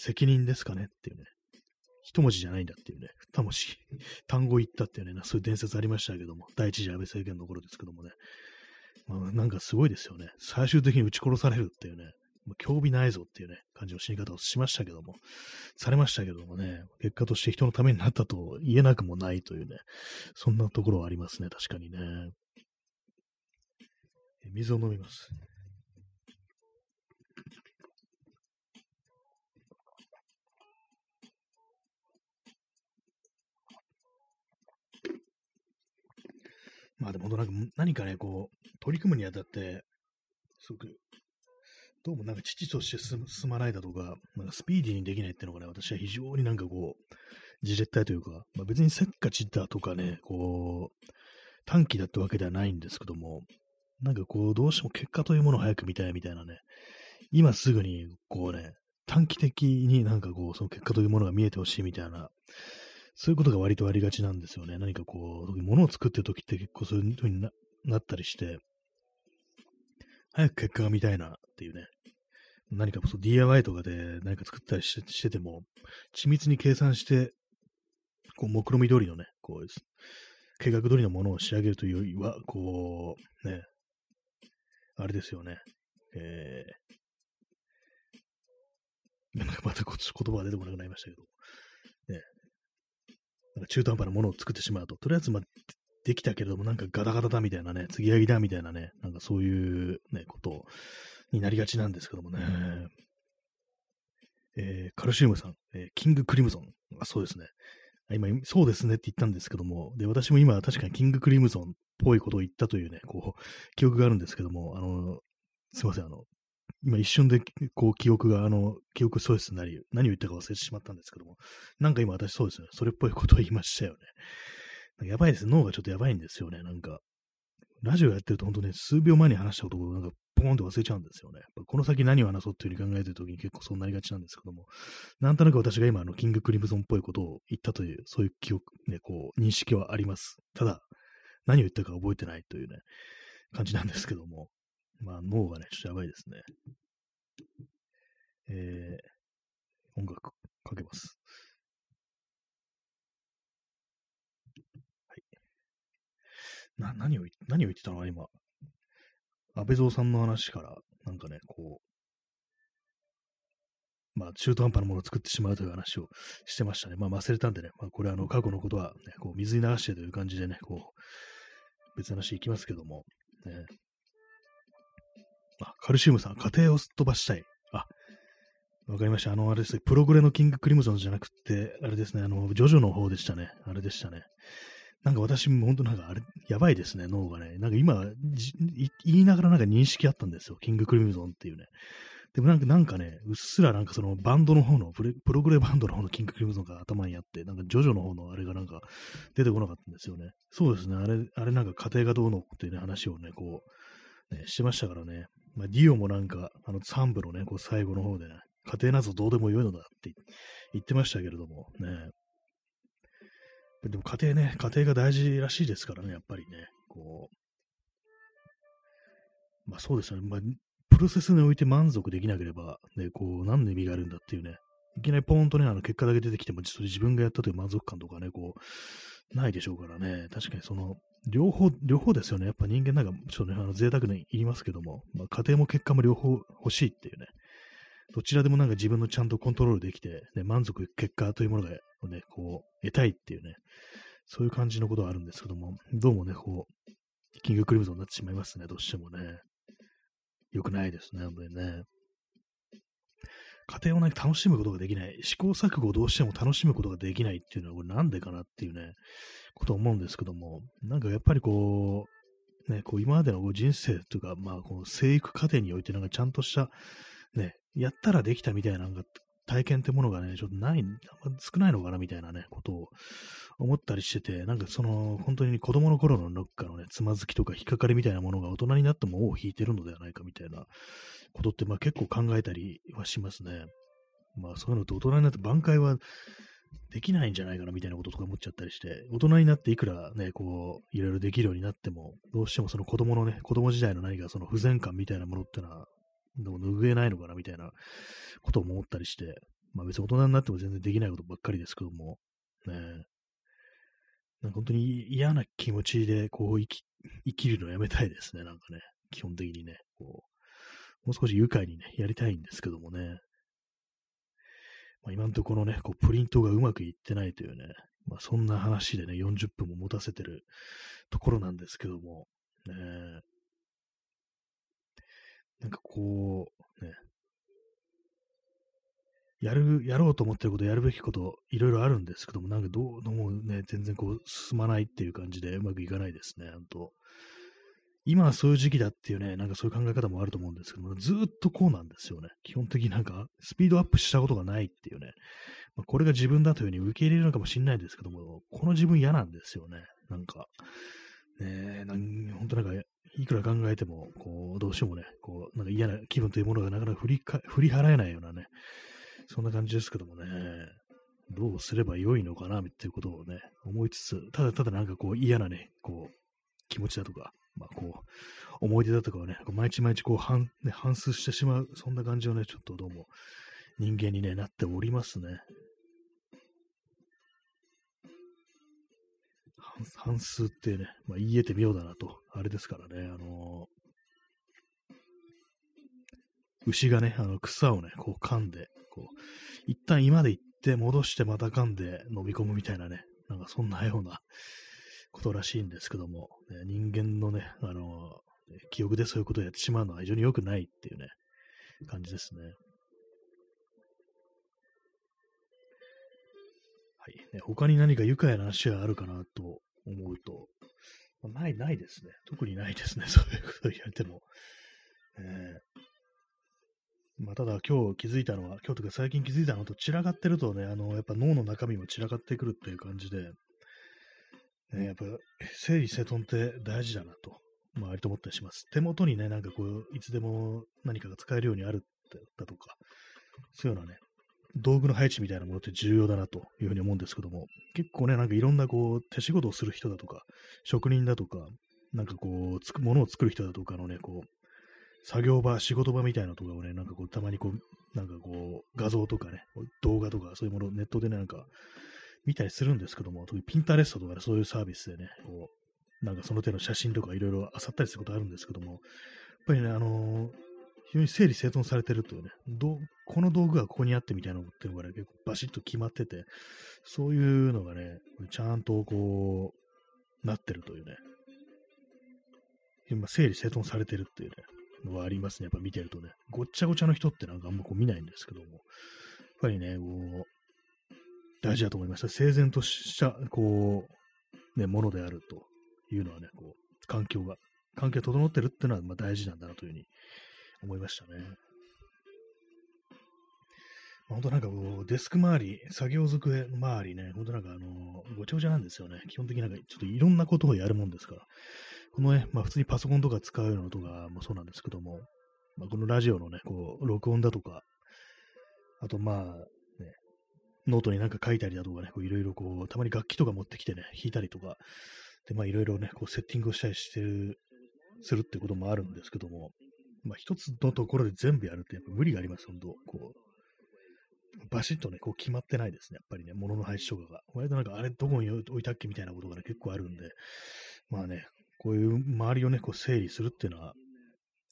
責任ですかねっていうね。一文字じゃないんだっていうね。二文字、単語言ったっていうね、そういう伝説ありましたけども、第一次安倍政権の頃ですけどもね。まあ、なんかすごいですよね。最終的に撃ち殺されるっていうね、まあ、興味ないぞっていうね、感じの死に方をしましたけども、されましたけどもね、結果として人のためになったと言えなくもないというね、そんなところはありますね、確かにね。水を飲みます。まあでもなんか何かね、こう、取り組むにあたって、すごく、どうもなんか父として進まないだとか、なんかスピーディーにできないっていうのがね、私は非常になんかこう、じれったいというか、まあ、別にせっかちだとかね、こう、短期だってわけではないんですけども、なんかこう、どうしても結果というものを早く見たいみたいなね、今すぐにこうね、短期的になんかこう、その結果というものが見えてほしいみたいな、そういうことが割とありがちなんですよね。何かこう、物を作ってる時って結構そういう風にななったりして、早く結果が見たいなっていうね。何かそう DIY とかで何か作ったりしてても、緻密に計算して、こう、目論見通りのね、こう、計画通りのものを仕上げるというよりは、こう、ね、あれですよね。えー、また言葉が出てこなくなりましたけど、なんか中途半端なものを作ってしまうと、とりあえず、まあ、できたけれども、なんかガタガタだみたいなね、継ぎはぎだみたいなね、なんかそういうね、ことになりがちなんですけどもね。えー、カルシウムさん、えー、キングクリムゾン。あ、そうですね。今、そうですねって言ったんですけども、で、私も今確かにキングクリムゾンっぽいことを言ったというね、こう、記憶があるんですけども、あの、すいません、あの、今一瞬で、こう、記憶が、あの、記憶喪失になり、何を言ったか忘れてしまったんですけども、なんか今私そうですね、それっぽいことを言いましたよね。やばいです。脳がちょっとやばいんですよね、なんか。ラジオやってると本当ね、数秒前に話したことをなんかポーンと忘れちゃうんですよね。この先何を話そうっていうふうに考えてるときに結構そうなりがちなんですけども、なんとなく私が今あのキングクリムゾンっぽいことを言ったという、そういう記憶、ね、こう、認識はあります。ただ、何を言ったか覚えてないというね、感じなんですけども、まあ脳がね、ちょっとやばいですね。えー、音楽かけます。はい。な、何を、何を言ってたの今。安倍蔵さんの話から、なんかね、こう、まあ、中途半端なものを作ってしまうという話をしてましたね。まあ、忘れたんでね、まあ、これあの、過去のことは、ね、こう、水に流してという感じでね、こう、別の話いきますけども、ね、あ、カルシウムさん、家庭をすっ飛ばしたい。あ、わかりました。あの、あれですね。プログレのキングクリムゾンじゃなくて、あれですね、あの、ジョジョの方でしたね。あれでしたね。なんか私も本当なんかあれ、やばいですね、脳がね。なんか今、言いながらなんか認識あったんですよ。キングクリムゾンっていうね。でもなんか、なんかね、うっすらなんかそのバンドの方の、プログレバンドの方のキングクリムゾンが頭にあって、なんかジョジョの方のあれがなんか出てこなかったんですよね。そうですね、あれ、あれなんか家庭がどうのっていうね、話をね、こう、ね、してましたからね。まあ、ディオもなんか、あの3部のね、こう最後の方でね、家庭などどうでもよいのだって言ってましたけれども、ね。でも家庭ね、家庭が大事らしいですからね、やっぱりね、こう、まあそうですね、まあ、プロセスにおいて満足できなければ、ね、こう、何の意味があるんだっていうね、いきなりポーンとね、あの結果だけ出てきても、それ自分がやったという満足感とかね、こう、ないでしょうからね、確かにその、両方、両方ですよね。やっぱ人間なんか、ちょっとね、あの贅沢に言いますけども、まあ、家庭も結果も両方欲しいっていうね、どちらでもなんか自分のちゃんとコントロールできて、ね、満足結果というものが、ね、こう、得たいっていうね、そういう感じのことはあるんですけども、どうもね、こう、キングクリムゾンになってしまいますね、どうしてもね。よくないですね、本当にね。家庭をね、楽しむことができない。試行錯誤をどうしても楽しむことができないっていうのは、これなんでかなっていうね、ことを思うんですけども、なんかやっぱりこう、ね、こう今までの人生というか、まあ、この生育過程において、なんかちゃんとした、ね、やったらできたみたいな、なんか体験ってものがね、ちょっとない、少ないのかなみたいなね、ことを思ったりしてて、なんかその、本当に子供の頃のどっかのね、つまずきとか引っかかりみたいなものが大人になっても尾を引いてるのではないかみたいなことって、まあ結構考えたりはしますね。まあそういうのって大人になって挽回はできないんじゃないかなみたいなこととか思っちゃったりして、大人になっていくらね、こう、いろいろできるようになっても、どうしてもその子供のね、子供時代の何かその不全感みたいなものってのは、でも拭えないのかなみたいなことを思ったりして、まあ別に大人になっても全然できないことばっかりですけども、ね、なんか本当に嫌な気持ちでこう生き生きるのやめたいですね、なんかね。基本的にね。こうもう少し愉快にね、やりたいんですけどもね。まあ、今んところね、こうプリントがうまくいってないというね、まあ、そんな話でね、40分も持たせてるところなんですけども、ね、なんかこう、ね、やる、やろうと思ってること、やるべきこと、いろいろあるんですけども、なんかどう、どうもね、全然こう、進まないっていう感じでうまくいかないですね、ほんと。今はそういう時期だっていうね、なんかそういう考え方もあると思うんですけども、ずっとこうなんですよね。基本的になんか、スピードアップしたことがないっていうね。まあ、これが自分だというふうに受け入れるのかもしれないですけども、この自分嫌なんですよね。なんか、ねなん本当なんか、いくら考えても、こう、どうしてもね、こう、なんか嫌な気分というものがなかなか振りか振り払えないようなね、そんな感じですけどもね、どうすればよいのかな、っていうことをね、思いつつ、ただただなんかこう嫌なね、こう、気持ちだとか、まあこう、思い出だとかをね、毎日毎日こう反、ね、反数してしまう、そんな感じをね、ちょっとどうも人間に、ね、なっておりますね。半数ってね、まあ、言えてみようだなと、あれですからね、あのー、牛がね、あの草をね、こう噛んで、こう、一旦今で行って戻してまた噛んで飲み込むみたいなね、なんかそんなようなことらしいんですけども、ね、人間のね、あのー、記憶でそういうことをやってしまうのは非常に良くないっていうね、感じですね。はい。他に何か愉快な話があるかなと思うと、まあ、ない、ないですね。特にないですね。そういうこと言われても。えー、まあ、ただ今日気づいたのは、今日とか最近気づいたのと散らかってるとね、あの、やっぱ脳の中身も散らかってくるっていう感じで、ね、やっぱ整理整頓って大事だなと、まあ、割と思ったりします。手元にね、なんかこう、いつでも何かが使えるようにあるだとか、そういうようなね、道具の配置みたいなものって重要だなというふうに思うんですけども、結構ね、なんかいろんなこう、手仕事をする人だとか、職人だとか、なんかこう、つく、ものを作る人だとかのね、こう、作業場、仕事場みたいなとかをね、なんかこう、たまにこう、なんかこう、画像とかね、動画とか、そういうものをネットでね、なんか、見たりするんですけども、特にピンタレストとかでそういうサービスでね、こう、なんかその手の写真とかいろいろ漁ったりすることあるんですけども、やっぱりね、あのー、非常に整理整頓されてるというね、どこの道具がここにあってみたいなのっていうのがね、結構バシッと決まってて、そういうのがね、ちゃんとこう、なってるというね、今整理整頓されてるっていうね、のはありますね。やっぱ見てるとね、ごっちゃごちゃの人ってなんかあんまこう見ないんですけども、やっぱりね、こう、大事だと思いました。整然とした、こう、ね、ものであるというのはね、こう、環境が、環境整ってるっていうのはま大事なんだなというふうに思いましたね。本当なんかこう、デスク周り、作業机周りね、本当なんかあの、ごちゃごちゃなんですよね。基本的になんかちょっといろんなことをやるもんですから。このね、まあ普通にパソコンとか使うのとかもそうなんですけども、まあ、このラジオのね、こう、録音だとか、あとまあ、ね、ノートになんか書いたりだとかね、いろいろこう、たまに楽器とか持ってきてね、弾いたりとか、で、まあいろいろね、こうセッティングをしたりしてる、するってこともあるんですけども、まあ、一つのところで全部やるってやっぱ無理があります、本当こう、バシッとね、こう決まってないですね、やっぱりね、物の配置とかが。割となんか、あれどこに置いたっけみたいなことがね、結構あるんで、まあね、こういう周りをね、こう整理するっていうのは、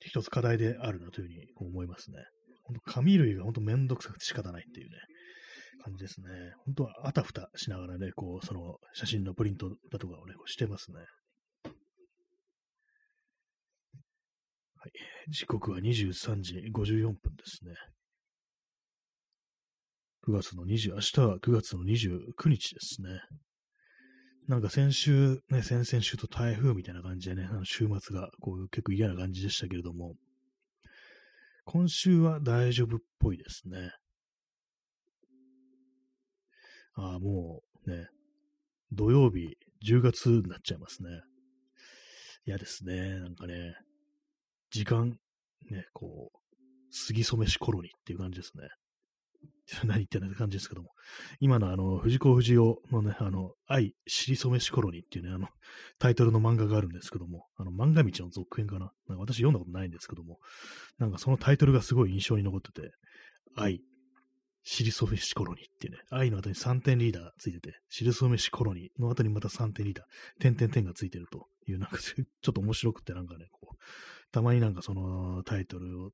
一つ課題であるなというふうに思いますね。本当紙類が本当めんどくさくて仕方ないっていうね、感じですね。本当はあたふたしながらね、こう、その写真のプリントだとかをね、こうしてますね。はい、時刻は23時54分ですね。9月の20、明日は9月の29日ですね。なんか先週、ね、先々週と台風みたいな感じでね、あの週末がこう結構嫌な感じでしたけれども、今週は大丈夫っぽいですね。ああ、もうね、土曜日10月になっちゃいますね。嫌ですね。なんかね、時間、ね、こう、杉染めしコロニーっていう感じですね。何言ってんだって感じですけども。今のあの、藤子不二雄のね、あの、愛、尻染めしコロニーっていうね、あの、タイトルの漫画があるんですけども、あの、漫画道の続編かな。なんか私読んだことないんですけども、なんかそのタイトルがすごい印象に残ってて、愛、尻染めしコロニーっていうね、愛の後に3点リーダーついてて、尻染めしコロニーの後にまた3点リーダー、点点点がついてるという、なんかちょっと面白くてなんかね、こう、たまになんかそのタイトルを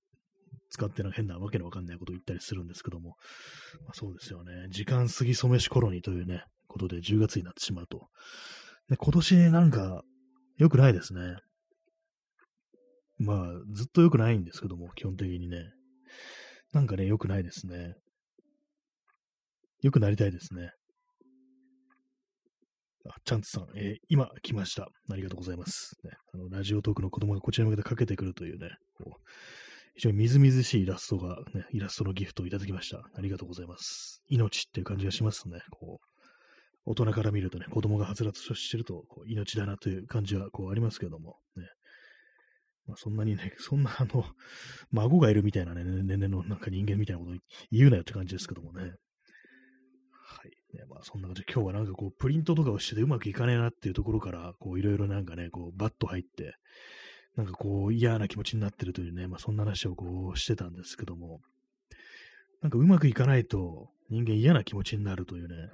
使ってなん変なわけのわかんないことを言ったりするんですけども、まあ、そうですよね。時間過ぎ染めし頃にというね、ことで10月になってしまうと。で今年なんか良くないですね。まあ、ずっと良くないんですけども、基本的にね。なんかね、良くないですね。良くなりたいですね。あ、チャンツさん、えー、今来ました。ありがとうございます。ね、あのラジオトークの子供がこちらに向けてかけてくるというね、こう非常にみずみずしいイラストが、ね、イラストのギフトをいただきました。ありがとうございます。命っていう感じがしますね。こう大人から見るとね、子供がはつらつとしてると、こう命だなという感じはこうありますけども、ね。まあ、そんなにね、そんなあの、孫がいるみたいなね、年齢のなんか人間みたいなこと言うなよって感じですけどもね。ね、まあそんな感じで、今日はなんかこう、プリントとかをしててうまくいかねえなっていうところから、こう、いろいろなんかね、こう、バッと入って、なんかこう、嫌な気持ちになってるというね、まあそんな話をこう、してたんですけども、なんかうまくいかないと、人間嫌な気持ちになるというね、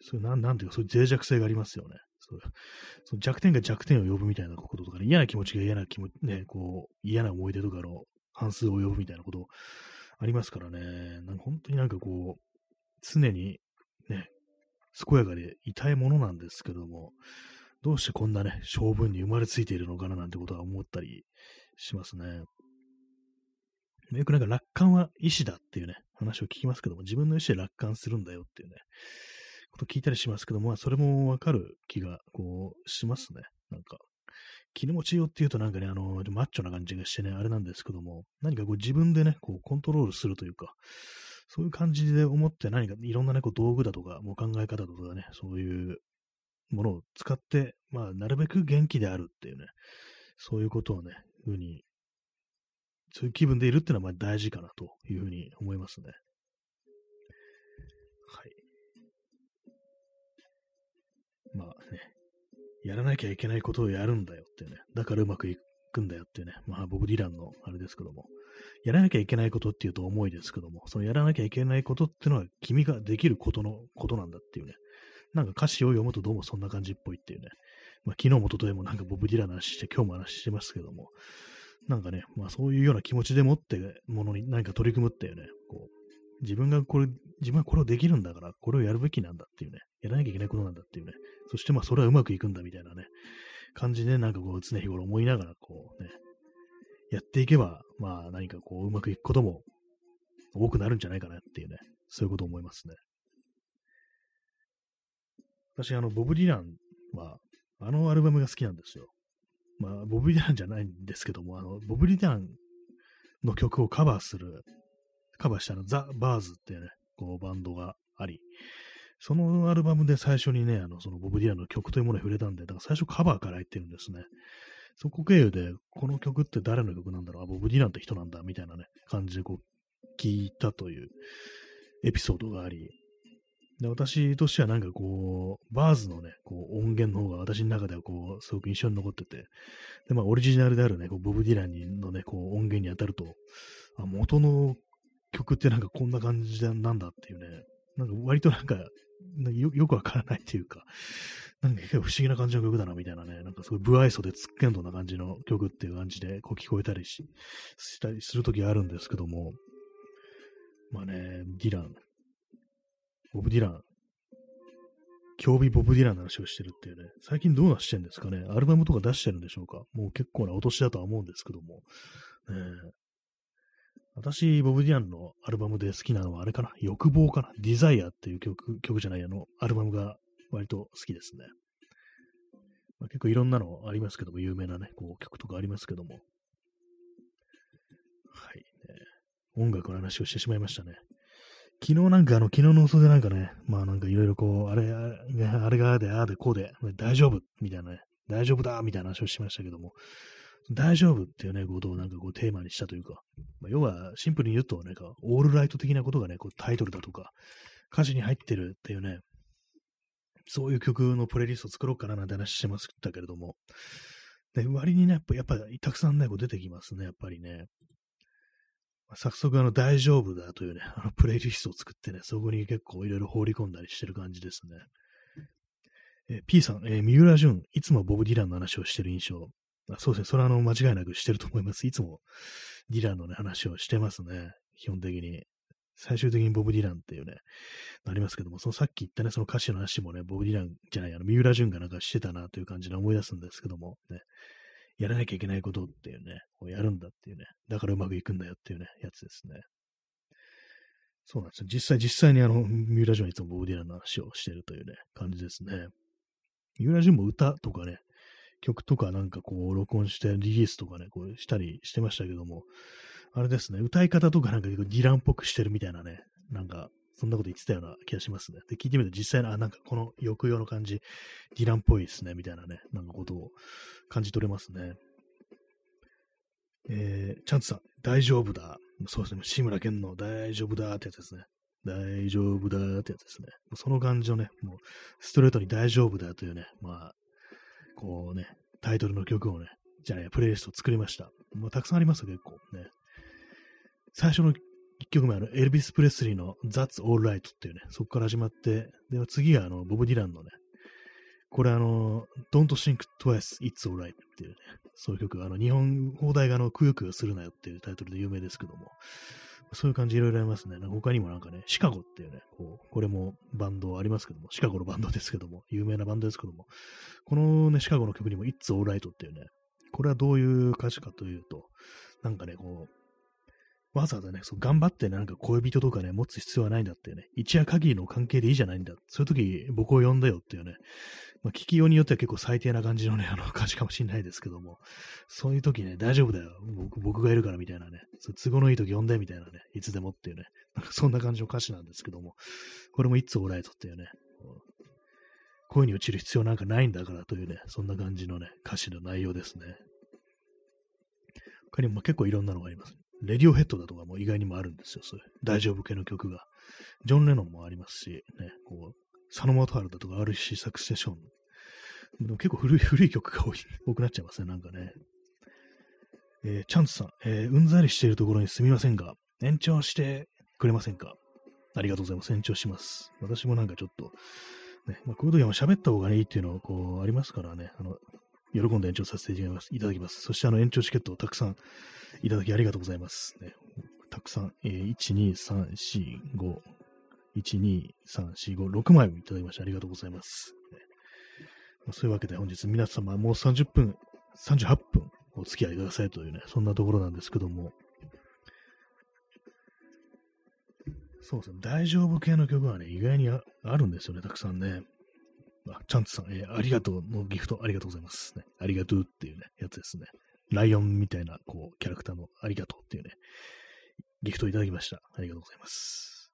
そういうなん、なんていうか、そういう脆弱性がありますよね。そうその弱点が弱点を呼ぶみたいなこととかね、嫌な気持ちが嫌な気持ち、ね、こう、嫌な思い出とかの半数を呼ぶみたいなことありますからね、なんか本当になんかこう、常にね、健やかで痛いものなんですけども、どうしてこんなね、性分に生まれついているのかななんてことは思ったりしますね。よくなんか楽観は意志だっていうね、話を聞きますけども、自分の意志で楽観するんだよっていうね、こと聞いたりしますけども、まあ、それもわかる気が、こう、しますね。なんか、気持ちよっていうとなんかね、あの、マッチョな感じがしてね、あれなんですけども、何かこう自分でね、こうコントロールするというか、そういう感じで思って何かいろんなね、こう道具だとか、もう考え方とかね、そういうものを使って、まあ、なるべく元気であるっていうね、そういうことをね、ふうに、そういう気分でいるっていうのはまあ大事かなというふうに思いますね。はい。まあね、やらなきゃいけないことをやるんだよってね、だからうまくいく。くんだよってね、まあボブ・ディランのあれですけども、やらなきゃいけないことっていうと重いですけども、そのやらなきゃいけないことっていうのは君ができることのことなんだっていうね、なんか歌詞を読むとどうもそんな感じっぽいっていうね、まあ昨日もととでもなんかボブ・ディランの話して、今日も話してますけども、なんかね、まあそういうような気持ちでもってものに何か取り組むっていうね、こう、自分がこれ、自分はこれをできるんだから、これをやるべきなんだっていうね、やらなきゃいけないことなんだっていうね、そしてまあそれはうまくいくんだみたいなね、感じでなんかこう常日頃思いながらこうね、やっていけば、まあ何かこううまくいくことも多くなるんじゃないかなっていうね、そういうことを思いますね。私、あの、ボブ・ディランは、あのアルバムが好きなんですよ。まあ、ボブ・ディランじゃないんですけども、あの、ボブ・ディランの曲をカバーする、カバーしたの、ザ・バーズっていうね、こうバンドがあり、そのアルバムで最初にね、あの、そのボブ・ディランの曲というものに触れたんで、だから最初カバーから入ってるんですね。そこ経由で、この曲って誰の曲なんだろう？あ、ボブ・ディランって人なんだ、みたいなね、感じでこう、聞いたというエピソードがあり、で私としてはなんかこう、バーズのね、こう音源の方が私の中ではこう、すごく印象に残ってて、で、まあオリジナルであるね、こうボブ・ディランのね、こう音源に当たると、あ元の曲ってなんかこんな感じなんだっていうね、なんか割となんかよよくわからないというか、なんか不思議な感じの曲だなみたいなね、なんかすごい不愛想でつっけんどな感じの曲っていう感じでこう聞こえたりししたりするときあるんですけども、まあね、ディラン、ボブ・ディラン、競技ボブ・ディランの話をしてるっていうね、最近どうなしてんですかね、アルバムとか出してるんでしょうか、もう結構なお年だとは思うんですけども、ね、私、ボブ・ディアンのアルバムで好きなのはあれかな？欲望かな？ディザイアっていう曲、曲じゃないあの、アルバムが割と好きですね。まあ、結構いろんなのありますけども、有名なね、こう曲とかありますけども。はい、ね。音楽の話をしてしまいましたね。昨日なんかあの、昨日の嘘でなんかね、まあなんかいろいろこう、あれ、あれがあで、ああで、こうで、大丈夫みたいなね、大丈夫だみたいな話をしましたけども、大丈夫っていうね、ことをなんかこうテーマにしたというか、まあ、要はシンプルに言うと、なんか、オールライト的なことがね、こうタイトルだとか、歌詞に入ってるっていうね、そういう曲のプレイリストを作ろうかななんて話してましたけれども、で割にね、やっぱ、やっぱたくさんね、こう出てきますね、やっぱりね。早速、あの、大丈夫だというね、あのプレイリストを作ってね、そこに結構いろいろ放り込んだりしてる感じですね。えー P さん、えー三浦淳、いつもボブ・ディランの話をしてる印象。あそうですね。それはあの、間違いなくしてると思います。いつもディランのね、話をしてますね。基本的に。最終的にボブ・ディランっていうね、なりますけども、そのさっき言ったね、その歌詞の話もね、ボブ・ディランじゃない、あの、三浦淳がなんかしてたなという感じで思い出すんですけども、ね、やらなきゃいけないことっていうね、こうやるんだっていうね、だからうまくいくんだよっていうね、やつですね。そうなんですよ。実際、実際にあの、三浦淳はいつもボブ・ディランの話をしてるというね、感じですね。三浦淳も歌とかね、曲とかなんかこう、録音してリリースとかね、こうしたりしてましたけども、あれですね、歌い方とかなんか結構ディランっぽくしてるみたいなね、なんか、そんなこと言ってたような気がしますね。で、聞いてみると実際の、あ、なんかこの抑揚の感じ、ディランっぽいですね、みたいなね、なんかことを感じ取れますね。えー、チャンツさん、大丈夫だ。そうですね、志村けんの大丈夫だってやつですね。大丈夫だってやつですね。その感じのね、もう、ストレートに大丈夫だというね、まあ、こうね、タイトルの曲をね、じゃあね、プレイリストを作りました。もうたくさんありますよ、結構ね。最初の1曲目は、エルビス・プレスリーの That's All Right っていうね、そこから始まって、で、次があの、ボブ・ディランのね、これあの、Don't Think Twice, It's Alright っていうね、そういう曲、あの、日本放題があの、くよくよするなよっていうタイトルで有名ですけども、そういう感じいろいろありますね。なんか他にもなんかね、シカゴっていうね、こう、これもバンドありますけども、シカゴのバンドですけども、有名なバンドですけども、このね、シカゴの曲にも It's Alright っていうね、これはどういう歌詞かというと、なんかね、こう、わざわざね、そう頑張って、なんか恋人とかね、持つ必要はないんだってね、一夜限りの関係でいいじゃないんだ。そういう時僕を呼んだよっていうね、まあ、聞きようによっては結構最低な感じのね、あの歌詞かもしれないですけども、そういう時ね、大丈夫だよ。僕僕がいるからみたいなね、そう都合のいい時呼んでみたいなね、いつでもっていうね、なんかそんな感じの歌詞なんですけども、これもいつオーライトっていうね、恋に落ちる必要なんかないんだからというね、そんな感じのね、歌詞の内容ですね。他にも結構いろんなのがあります。レディオヘッドだとかも意外にもあるんですよ。そういう大丈夫系の曲が。ジョン・レノンもありますし、ね、こう、佐野元春だとか RC サクセション。でも結構古い、古い曲が多、くなっちゃいますね、なんかね。えー、チャンツさん、えー、うんざりしているところにすみませんが、延長してくれませんか？ありがとうございます。延長します。私もなんかちょっと、ね、まあ、こういう時はも喋った方がいいっていうのは、こう、ありますからね、あの、喜んで延長させていただきます。そしてあの延長チケットをたくさんいただきありがとうございます。ね、たくさん、えー、1、2、3、4、5、1、2、3、4、5、6枚もいただきましてありがとうございます。ねまあ、そういうわけで本日皆様もう30分、38分お付き合いくださいというね、そんなところなんですけども、そうですね、大丈夫系の曲はね、意外にあるんですよね、たくさんね。あ、チャンツさん、えー、ありがとうのギフトありがとうございます、ね。ありがとうっていうね、やつですね。ライオンみたいな、こう、キャラクターのありがとうっていうね、ギフトいただきました。ありがとうございます。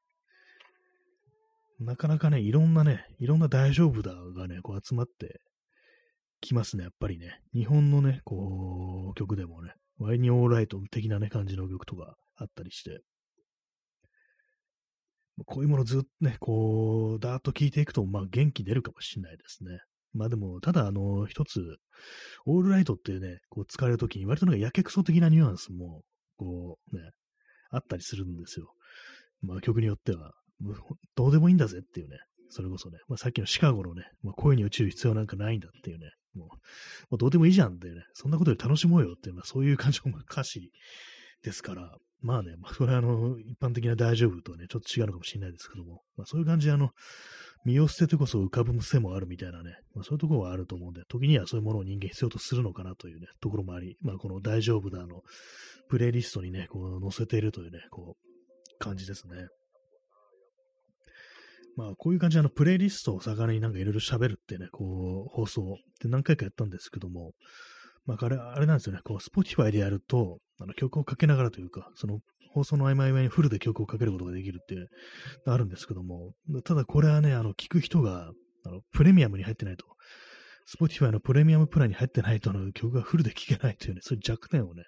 なかなかね、いろんなね、いろんな大丈夫だがね、こう集まってきますね、やっぱりね。日本のね、こう、曲でもね、ワイニオーライト的なね、感じの曲とかあったりして、こういうものずっとね、こう、だーっと聴いていくと、まあ元気出るかもしれないですね。まあでも、ただ、あの、一つ、オールライトっていうね、こう使われるときに、割となんかやけくそ的なニュアンスも、こう、ね、あったりするんですよ。まあ曲によっては、どうでもいいんだぜっていうね、それこそね、まあさっきのシカゴのね、まあ、声に落ちる必要なんかないんだっていうね、もう、もうどうでもいいじゃんっていうね、そんなことで楽しもうよっていう、まあそういう感じの歌詞ですから、まあね、まあそれはあの、一般的な大丈夫とはね、ちょっと違うのかもしれないですけども、まあそういう感じであの、身を捨ててこそ浮かぶ癖もあるみたいなね、まあ、そういうところはあると思うんで、時にはそういうものを人間必要とするのかなというね、ところもあり、まあ、この大丈夫だの、プレイリストにね、こう載せているというね、こう、感じですね。まあ、こういう感じで、あの、プレイリストを魚になんかいろいろ喋るってね、こう、放送って何回かやったんですけども、まあ、あれ、あれなんですよね、こう、Spotify でやると、あの、曲をかけながらというか、その、放送の合間合間にフルで曲をかけることができるってあるんですけども、ただこれはね、あの、聞く人が、あの、プレミアムに入ってないと、Spotify のプレミアムプランに入ってないとの曲がフルで聴けないというね、そういう弱点をね、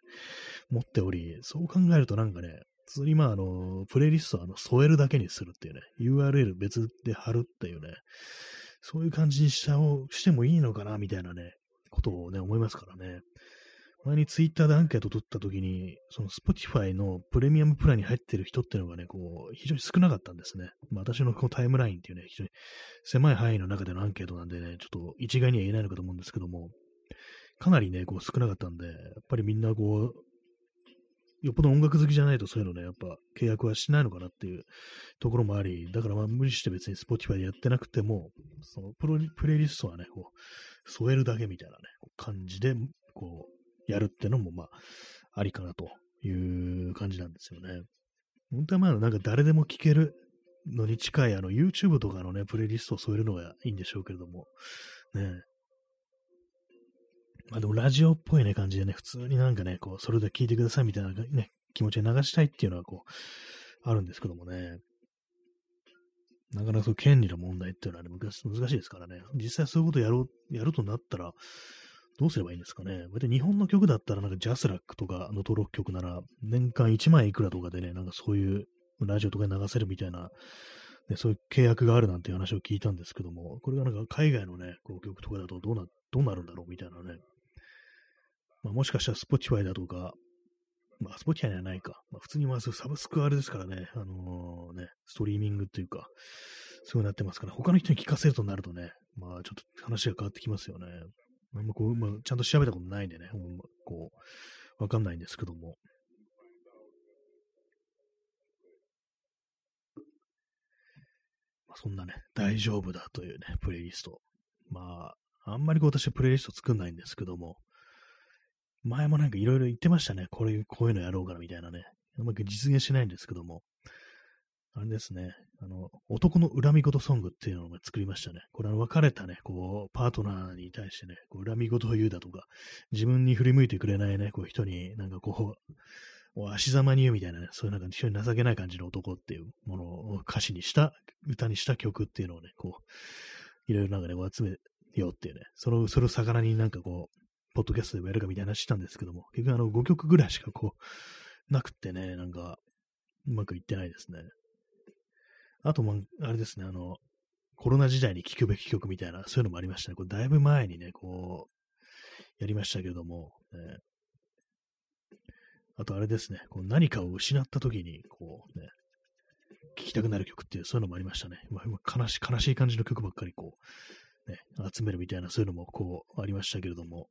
持っており、そう考えるとなんかね、普通にまあ、あの、プレイリストをあの添えるだけにするっていうね、URL 別で貼るっていうね、そういう感じにしたをしてもいいのかな、みたいなね、ことをね、思いますからね。前にツイッターでアンケート取った時に、その Spotify のプレミアムプランに入ってる人っていうのがね、こう、非常に少なかったんですね。まあ、私のこうタイムラインっていうね、非常に狭い範囲の中でのアンケートなんでね、ちょっと一概には言えないのかと思うんですけども、かなりね、こう少なかったんで、やっぱりみんなこう、よっぽど音楽好きじゃないとそういうのね、やっぱ契約はしないのかなっていうところもあり、だからまあ無理して別に Spotify でやってなくても、そのプロプレイリストはね、こう、添えるだけみたいなね、感じで、こう、やるってのも、まあ、ありかなという感じなんですよね。本当はまあ、なんか誰でも聴けるのに近い、あの、YouTube とかのね、プレイリストを添えるのがいいんでしょうけれども、ね。まあでも、ラジオっぽいね、感じでね、普通になんかね、こう、それで聞いてくださいみたいなね、気持ちで流したいっていうのは、こう、あるんですけどもね。なかなかそう、権利の問題っていうのはね、難しいですからね。実際そういうことやろう、やるとなったら、どうすればいいんですかね。日本の曲だったら、なんかジャスラックとかの登録曲なら、年間1万いくらとかでね、なんかそういうラジオとかに流せるみたいな、ね、そういう契約があるなんていう話を聞いたんですけども、これがなんか海外のね、こう曲とかだとどうな、どうなるんだろうみたいなね。まあ、もしかしたら Spotify だとか、まあ、Spotify にはないか。まあ、普通にまずサブスクあれですからね、あのー、ね、ストリーミングっていうか、そうなってますから、他の人に聞かせるとなるとね、まあちょっと話が変わってきますよね。あこう、まあ、ちゃんと調べたことないんでね、こう、わかんないんですけども。まあ、そんなね、大丈夫だというね、プレイリスト。まあ、あんまりこう私はプレイリスト作んないんですけども、前もなんかいろいろ言ってましたね。これ、こういうのやろうかなみたいなね。うまく実現しないんですけども、あれですね、あの、男の恨み事ソングっていうのを作りましたね。これは別れたね、こう、パートナーに対してね、こう恨み事を言うだとか、自分に振り向いてくれないね、こう人になんかこう、足ざまに言うみたいなね、そういうなんか非常に情けない感じの男っていうものを歌詞にした、歌にした曲っていうのをね、こう、いろいろなんかね、集めようっていうね、その、それを魚になんかこう、ポッドキャストでもやるかみたいな話したんですけども、結局あの5曲ぐらいしかこう、なくってね、なんか、うまくいってないですね。あとも、あれですね、あの、コロナ時代に聴くべき曲みたいな、そういうのもありましたね。これだいぶ前にね、こう、やりましたけれども、ね、あとあれですね、こう何かを失った時に、こうね、聴きたくなる曲っていう、そういうのもありましたね。まあ、悲し悲しい感じの曲ばっかりこう、ね、集めるみたいな、そういうのもこう、ありましたけれども、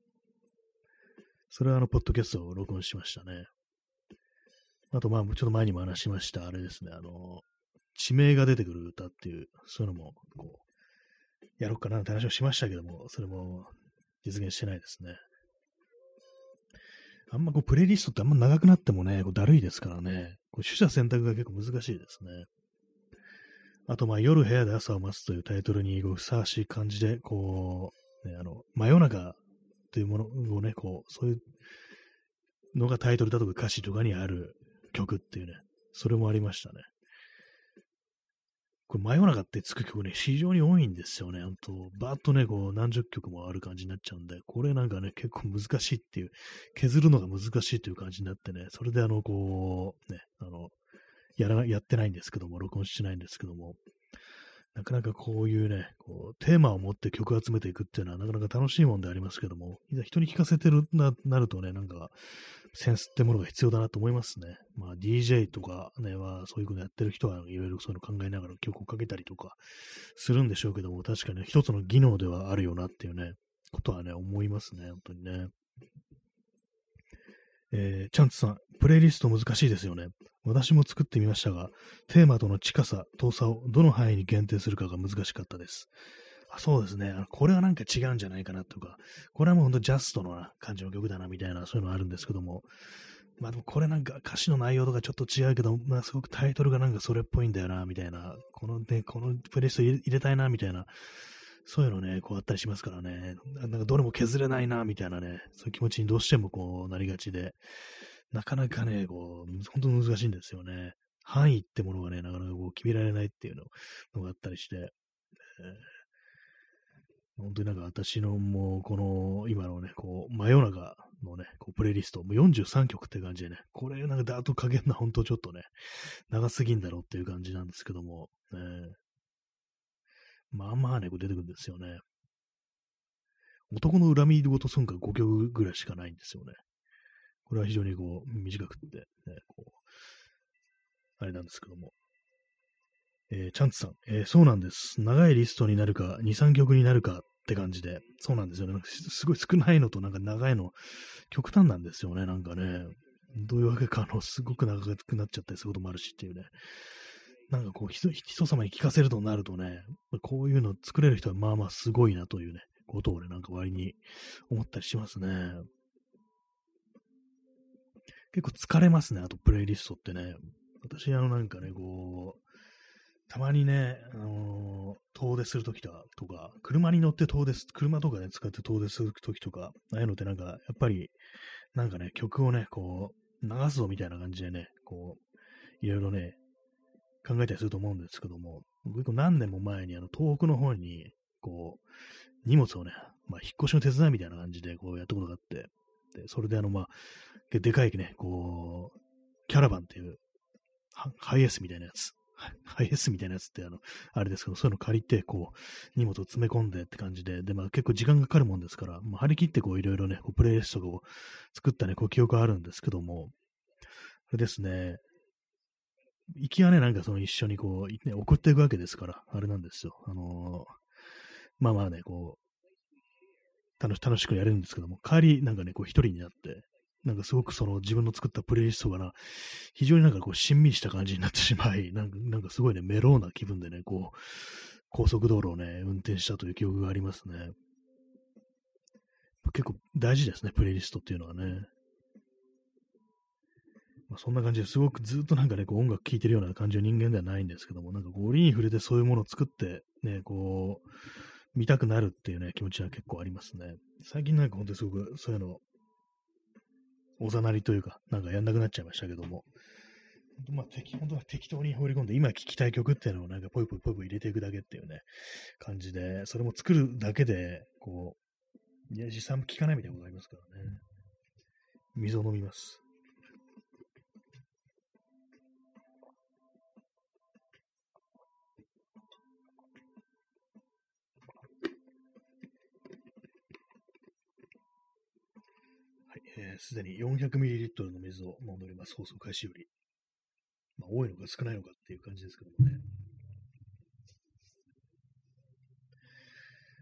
それはあの、ポッドキャストを録音しましたね。あと、まあ、ちょっと前にも話しました、あれですね、あの、地名が出てくる歌っていう、そういうのも、こう、やろうかなって話をしましたけども、それも実現してないですね。あんまこう、プレイリストってあんま長くなってもね、こうだるいですからね、こう取捨選択が結構難しいですね。あと、まあ、夜部屋で朝を待つというタイトルにこうふさわしい感じで、こう、ね、あの、真夜中というものをね、こう、そういうのがタイトルだとか歌詞とかにある曲っていうね、それもありましたね。これ真夜中ってつく曲ね、非常に多いんですよね。ほんと、バーッとね、こう、何十曲もある感じになっちゃうんで、これなんかね、結構難しいっていう、削るのが難しいという感じになってね、それであの、こう、ね、あの、やら、やってないんですけども、録音してないんですけども、なかなかこういうね、こう、テーマを持って曲を集めていくっていうのはなかなか楽しいもんでありますけども、いざ人に聞かせてるな、なるとね、なんか、センスってものが必要だなと思いますね。まあ DJ とかね、はそういうことやってる人はいろいろそういうの考えながら曲をかけたりとかするんでしょうけども、確かに一つの技能ではあるよなっていうね、ことはね、思いますね、本当にね。えー、チャンツさん、プレイリスト難しいですよね。私も作ってみましたが、テーマとの近さ、遠さをどの範囲に限定するかが難しかったです。あそうですね。これはなんか違うんじゃないかなとか、これはもうほんとジャストの感じの曲だなみたいな、そういうのあるんですけども、まあでもこれなんか歌詞の内容とかちょっと違うけど、まあすごくタイトルがなんかそれっぽいんだよな、みたいな、このね、このプレイスト入れたいな、みたいな、そういうのね、こうあったりしますからね、なんかどれも削れないな、みたいなね、そういう気持ちにどうしてもこうなりがちで、なかなかね、こう、本当に難しいんですよね。範囲ってものがね、なかなかこう決められないっていうのがあったりして、えー。本当になんか私のもう、この、今のね、こう、真夜中のね、こうプレイリスト、もう43曲って感じでね、これなんかダーッとかけるのは本当ちょっとね、長すぎんだろうっていう感じなんですけども、ね、まあまあね、こう出てくるんですよね。男の恨み事ソングが5曲ぐらいしかないんですよね。これは非常にこう、短くって、ね、こう、あれなんですけども。えー、チャンツさん、えー、そうなんです。長いリストになるか、2、3曲になるかって感じで、そうなんですよね。すごい少ないのとなんか長いの、極端なんですよね、なんかね。どういうわけか、あの、すごく長くなっちゃったりすることもあるしっていうね。なんかこう、人人様に聞かせるとなるとね、こういうの作れる人はまあまあすごいなというね、ことをね、なんか割に思ったりしますね。結構疲れますね、あとプレイリストってね。私、あのなんかね、こう、たまにね、あのー、遠出するときとか、車に乗って遠出す、車とかね、使って遠出するときとか、ああいうのってなんか、やっぱり、なんかね、曲をね、こう、流すぞみたいな感じでね、こう、いろいろね、考えたりすると思うんですけども、結構何年も前にあの東北の方に、こう、荷物をね、まあ、引っ越しの手伝いみたいな感じでこうやったことがあって、で、それであの、まあ、でかいね、こう、キャラバンっていう、ハイエースみたいなやつ。ハイエースみたいなやつって、あの、あれですけど、そういうの借りて、こう、荷物を詰め込んでって感じで、で、まあ結構時間がかかるもんですから、まあ、張り切ってこう、いろいろね、こうプレイリストを作ったね、こう、記憶があるんですけども、あれですね、行きはね、なんかその一緒にこう、ね、送っていくわけですから、あれなんですよ。あのー、まあまあね、こう、楽し楽しくやれるんですけども、帰りなんかね、こう一人になって、なんかすごくその自分の作ったプレイリストがな、非常になんかこうしんみりした感じになってしまい、なんかなんかすごいね、メローな気分でね、こう、高速道路をね、運転したという記憶がありますね。結構大事ですね、プレイリストっていうのはね。まあ、そんな感じですごくずっとなんかね、こう音楽聴いてるような感じの人間ではないんですけども、なんかこう、折に触れてそういうものを作って、ね、こう、見たくなるっていうね、気持ちは結構ありますね。最近なんか本当にすごくそういうの、おざなりというか、なんかやんなくなっちゃいましたけども、まあ、適本当は適当に放り込んで、今聴きたい曲っていうのをなんかポイポイポイポイ入れていくだけっていうね、感じで、それも作るだけで、こう、いや、実際も聴かないみたいなことありますからね。水を飲みます。す、で、に 400ml の水を飲んでおります。放送開始より。まあ、多いのか少ないのかっていう感じですけどもね。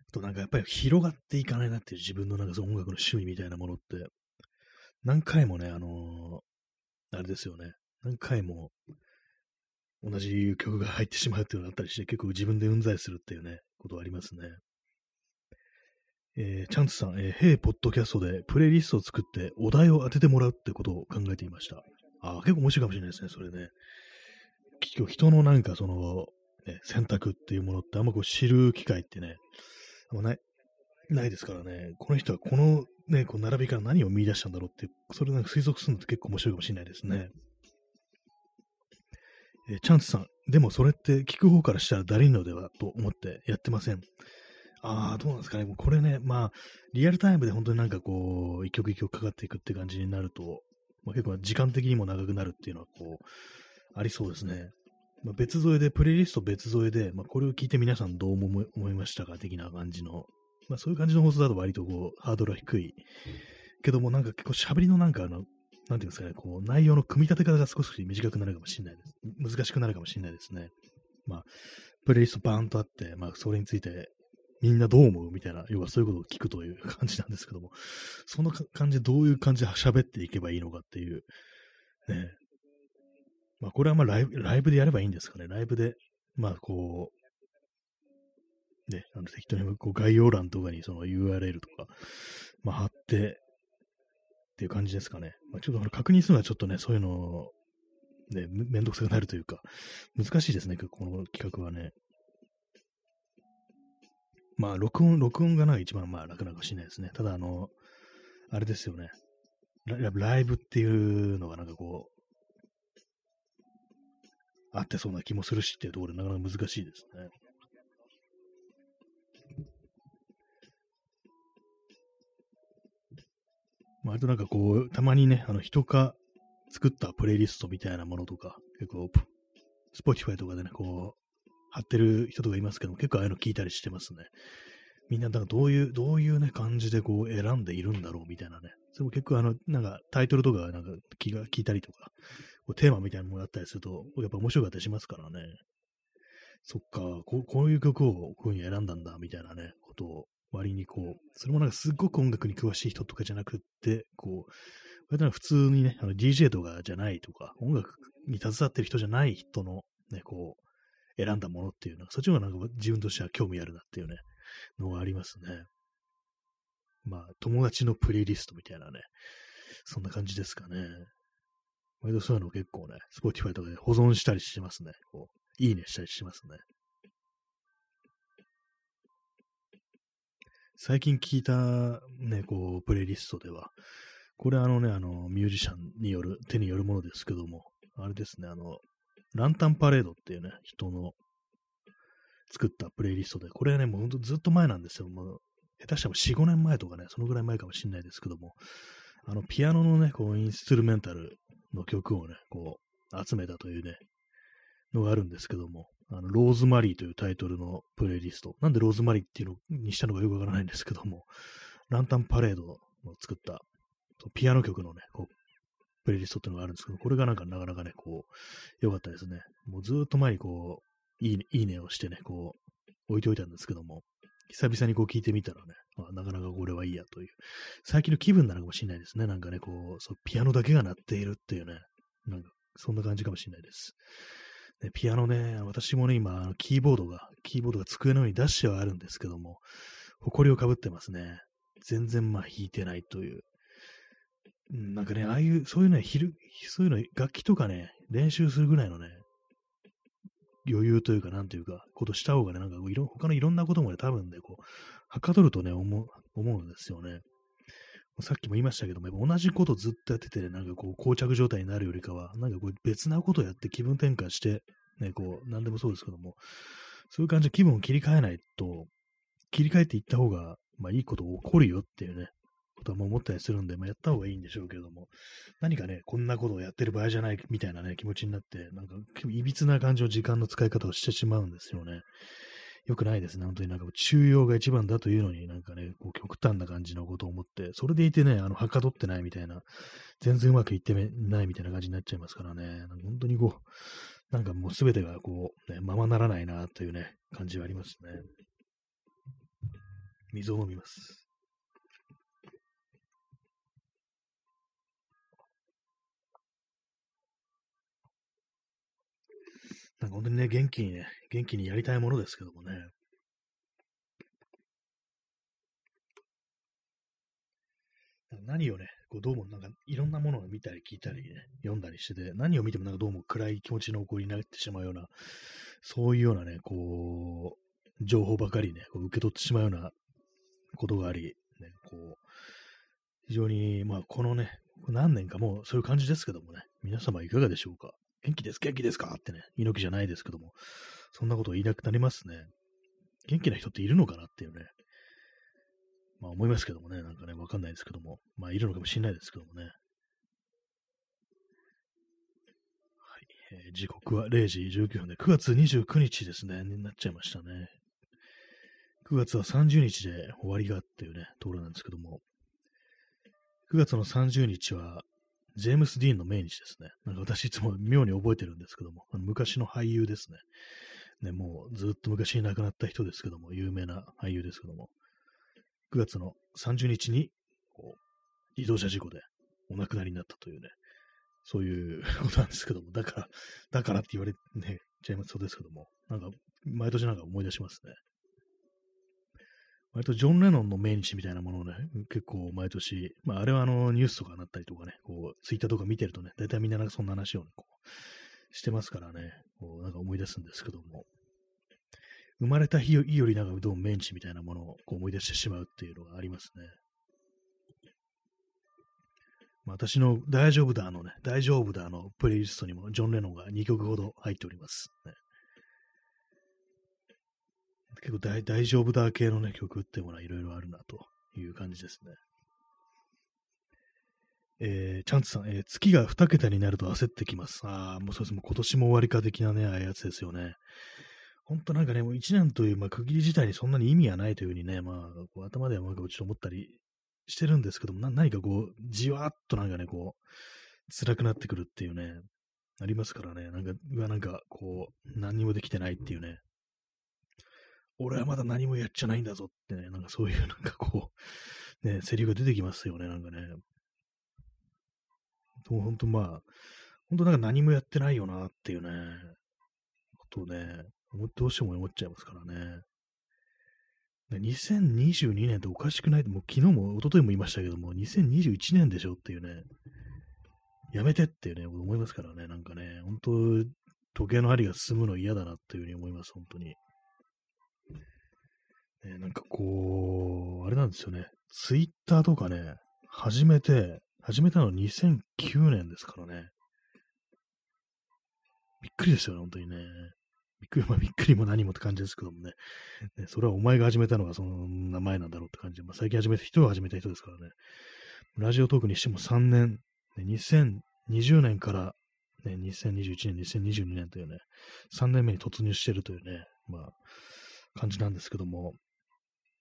あとなんかやっぱり広がっていかないなっていう自分のなんかその音楽の趣味みたいなものって、何回もね、あのー、あれですよね。何回も同じ曲が入ってしまうっていうのがあったりして、結構自分でうんざりするっていうね、ことはありますね。えー、チャンツさん、えー、ヘイポッドキャストでプレイリストを作ってお題を当ててもらうってことを考えていました。あ結構面白いかもしれないですね、それね。結構人のなんかその、ね、選択っていうものってあんまこう知る機会ってね、あんまない、ないですからね、この人はこのね、こう並びから何を見出したんだろうって、それなんか推測するのって結構面白いかもしれないですね。えー、チャンツさん、でもそれって聞く方からしたらだるいのではと思ってやってません。ああ、どうなんですかね。もうこれね、まあ、リアルタイムで本当になんかこう、一曲一曲かかっていくって感じになると、まあ、結構時間的にも長くなるっていうのはこう、ありそうですね。まあ、別添えで、プレイリスト別添えで、まあ、これを聞いて皆さんどう思いましたか的な感じの、まあ、そういう感じの放送だと割とこう、ハードルは低い。けどもなんか結構喋りのなんかあの、なんていうんですかね、こう、内容の組み立て方が少し短くなるかもしれないです。難しくなるかもしれないですね。まあ、プレイリストバーンとあって、まあ、それについてみんなどう思う？みたいな、要はそういうことを聞くという感じなんですけども、その感じでどういう感じで喋っていけばいいのかっていう、ね。まあこれはまあライブライブでやればいいんですかね。ライブで、まあこう、ね、あの適当にこう概要欄とかにその URL とか、まあ貼って、っていう感じですかね。まあ、ちょっと確認するのはちょっとね、そういうのね、めんどくさくなるというか、難しいですね、この企画はね。まあ、録音、録音がない一番まあ楽なかもしれないですね。ただ、あの、あれですよね。ライブっていうのがなんかこう、あってそうな気もするしっていうところでなかなか難しいですね。まあ、あとなんかこう、たまにね、あの人が作ったプレイリストみたいなものとか、結構、Spotify とかでね、こう、貼ってる人とかいますけども、結構ああいうの聞いたりしてますね。みんな、だかどういう、どういうね、感じでこう選んでいるんだろうみたいなね。それも結構あの、なんかタイトルとかなんか気が利いたりとか、こうテーマみたいなものがあったりすると、やっぱ面白かったりしますからね。そっか、こうこういう曲をこういう風に選んだんだ、みたいなね、ことを割にこう、それもなんかすっごく音楽に詳しい人とかじゃなくって、こう、割と普通にね、あの DJ とかじゃないとか、音楽に携わってる人じゃない人のね、こう、選んだものっていうのは、そっちの方がなんか自分としては興味あるなっていうね、のがありますね。まあ、友達のプレイリストみたいなね、そんな感じですかね。割とそういうの結構ね、Spotify とかで保存したりしますね。こう、いいねしたりしますね。最近聞いたね、こう、プレイリストでは、これあのね、あの、ミュージシャンによる、手によるものですけども、あれですね、あの、ランタンパレードっていうね、人の作ったプレイリストで、これはね、もうほんとずっと前なんですよ。もう下手したら4、5年前とかね、そのぐらい前かもしれないですけども、あの、ピアノのね、こう、インストゥルメンタルの曲をね、こう、集めたというね、のがあるんですけども、あの、ローズマリーというタイトルのプレイリスト。なんでローズマリーっていうのにしたのかよくわからないんですけども、ランタンパレードの作ったピアノ曲のね、こう、プレイリストっていうのがあるんですけど、これがなんかなかなかね、こう、良かったですね。もうずっと前にこう、いいね、いいねをしてね、こう、置いておいたんですけども、久々にこう聞いてみたらね、まあ、なかなかこれはいいやという、最近の気分なのかもしれないですね。なんかね、こう、そうピアノだけが鳴っているっていうね、なんか、そんな感じかもしれないです。ね、ピアノね、私もね、今、キーボードが、キーボードが机の上に出してはあるんですけども、埃をかぶってますね。全然まあ弾いてないという。なんかね、ああいう、そういうね、昼、そういうの、楽器とかね、練習するぐらいのね、余裕というか、なんというか、ことした方がね、なんかいろ、他のいろんなこともね、多分ね、こう、はかどるとね、思う、思うんですよね。さっきも言いましたけども、やっぱ同じことずっとやってて、ね、なんかこう、膠着状態になるよりかは、なんかこう、別なことやって気分転換して、ね、こう、なんでもそうですけども、そういう感じで気分を切り替えないと、切り替えていった方が、まあいいこと起こるよっていうね、とはも思ったりするんで、まあ、やった方がいいんでしょうけども、何かね、こんなことをやってる場合じゃないみたいなね、気持ちになって、なんか、いびつな感じの時間の使い方をしてしまうんですよね。よくないですね。本当になんか中庸が一番だというのになんかね、こう極端な感じのことを思って、それでいてね、あの、はかどってないみたいな、全然うまくいってないみたいな感じになっちゃいますからね。本当にこう、なんかもうすべてがこう、ね、ままならないなというね、感じはありますね。水を飲みます。なんか本当にね、元気にね、元気にやりたいものですけどもね。何をね、こうどうもなんかいろんなものを見たり聞いたりね、読んだりしてて、何を見てもなんかどうも暗い気持ちの起こりになってしまうような、そういうようなね、こう、情報ばかりね、こう受け取ってしまうようなことがあり、ね、こう、非常に、まあこのね、何年かもうそういう感じですけどもね、皆様いかがでしょうか？元気です元気ですか？ってね、猪木じゃないですけども、そんなこと言いなくなりますね。元気な人っているのかなっていうね、まあ思いますけどもね、なんかね、わかんないですけども、まあいるのかもしれないですけどもね。はい、えー、時刻は0時19分で、9月29日ですね、になっちゃいましたね。9月は30日で終わりがっていうね、ところなんですけども、9月の30日は、ジェームス・ディーンの命日ですね。なんか私いつも妙に覚えてるんですけども、あの昔の俳優ですね。ね、もうずっと昔に亡くなった人ですけども、有名な俳優ですけども、9月の30日に、こう、自動車事故でお亡くなりになったというね、そういうことなんですけども、だから、だからって言われね、ちゃいますそうですけども、なんか、毎年なんか思い出しますね。割とジョン・レノンの命日みたいなものをね、結構毎年、まああれはあのニュースとかになったりとかね、こう、ツイッターとか見てるとね、大体みんななんかそんな話をね、こう、してますからね、こう、なんか思い出すんですけども、生まれた日よりなんかどうも命日みたいなものをこう思い出してしまうっていうのがありますね。まあ、私の大丈夫だあのね、大丈夫だあのプレイリストにもジョン・レノンが2曲ほど入っております、ね。結構大大丈夫だ系のね、曲ってものはいろいろあるなという感じですね。えー、チャンツさん、えー、月が2桁になると焦ってきます。ああ、もうそうです。もう今年も終わりか的なね、ああいうやつですよね。本当なんかね、もう1年という、まあ、区切り自体にそんなに意味はないというふうにね、まあ、頭ではなんかちょっと思ったりしてるんですけども、な何かこう、じわーっとなんかね、こう、辛くなってくるっていうね、ありますからね、なんか、うわ、なんかこう、何にもできてないっていうね、俺はまだ何もやっちゃないんだぞってね、なんかそういうなんかこう、ね、セリフが出てきますよね、なんかね。もう本当まあ、本当なんか何もやってないよなっていうね、ことをね、どうしても思っちゃいますからね。2022年っておかしくないもう昨日も一昨日も言いましたけども、2021年でしょっていうね、やめてっていうね、思いますからね、なんかね、本当時計の針が進むの嫌だなっていうふうに思います、本当に。ね、なんかこう、あれなんですよね、ツイッターとかね、始めて、始めたの2009年ですからね。びっくりですよね、本当にね。びっくり、まあ、びっくりも何もって感じですけどもね。ねそれはお前が始めたのがその名前なんだろうって感じで、まあ、最近始めた人が始めた人ですからね。ラジオトークにしても3年、ね、2020年から、ね、2021年、2022年というね、3年目に突入してるというね、まあ、感じなんですけども、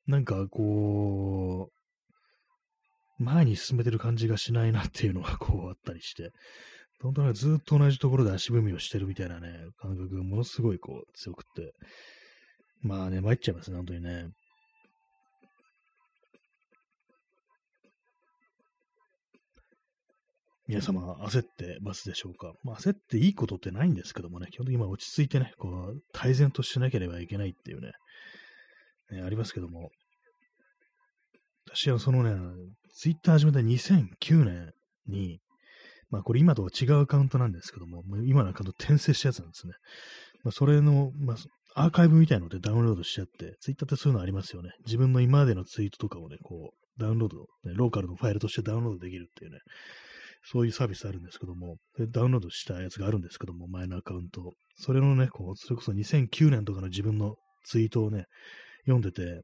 なんかこう、前に進めてる感じがしないなっていうのがこうあったりして、本当にずっと同じところで足踏みをしてるみたいなね、感覚がものすごいこう強くって、まあね、参っちゃいますね、本当にね。皆様、焦ってますでしょうか、まあ、焦っていいことってないんですけどもね、基本的に今落ち着いてね、こう、泰然としなければいけないっていうね、ねありますけども、私はそのね、ツイッター始めた2009年に、まあこれ今とは違うアカウントなんですけども、今のアカウント転生したやつなんですね。まあそれの、まあアーカイブみたいのでダウンロードしちゃって、ツイッターってそういうのありますよね。自分の今までのツイートとかをね、こう、ダウンロード、ね、ローカルのファイルとしてダウンロードできるっていうね、そういうサービスあるんですけども、ダウンロードしたやつがあるんですけども、前のアカウント。それのね、こう、それこそ2009年とかの自分のツイートをね、読んでて、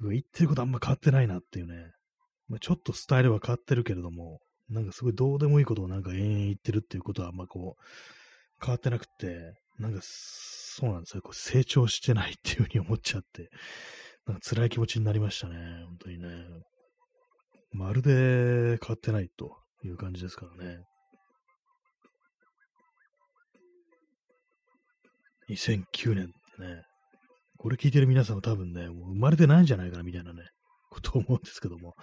言ってることあんま変わってないなっていうね、まあ、ちょっとスタイルは変わってるけれども、なんかすごいどうでもいいことをなんか延々言ってるっていうことはあんまこう、変わってなくて、なんかそうなんですよ。こう成長してないっていうふうに思っちゃって、なんか辛い気持ちになりましたね。本当にね。まるで変わってないという感じですからね。2009年ってね、これ聞いてる皆さんは多分ね、もう生まれてないんじゃないかなみたいなね、こと思うんですけども、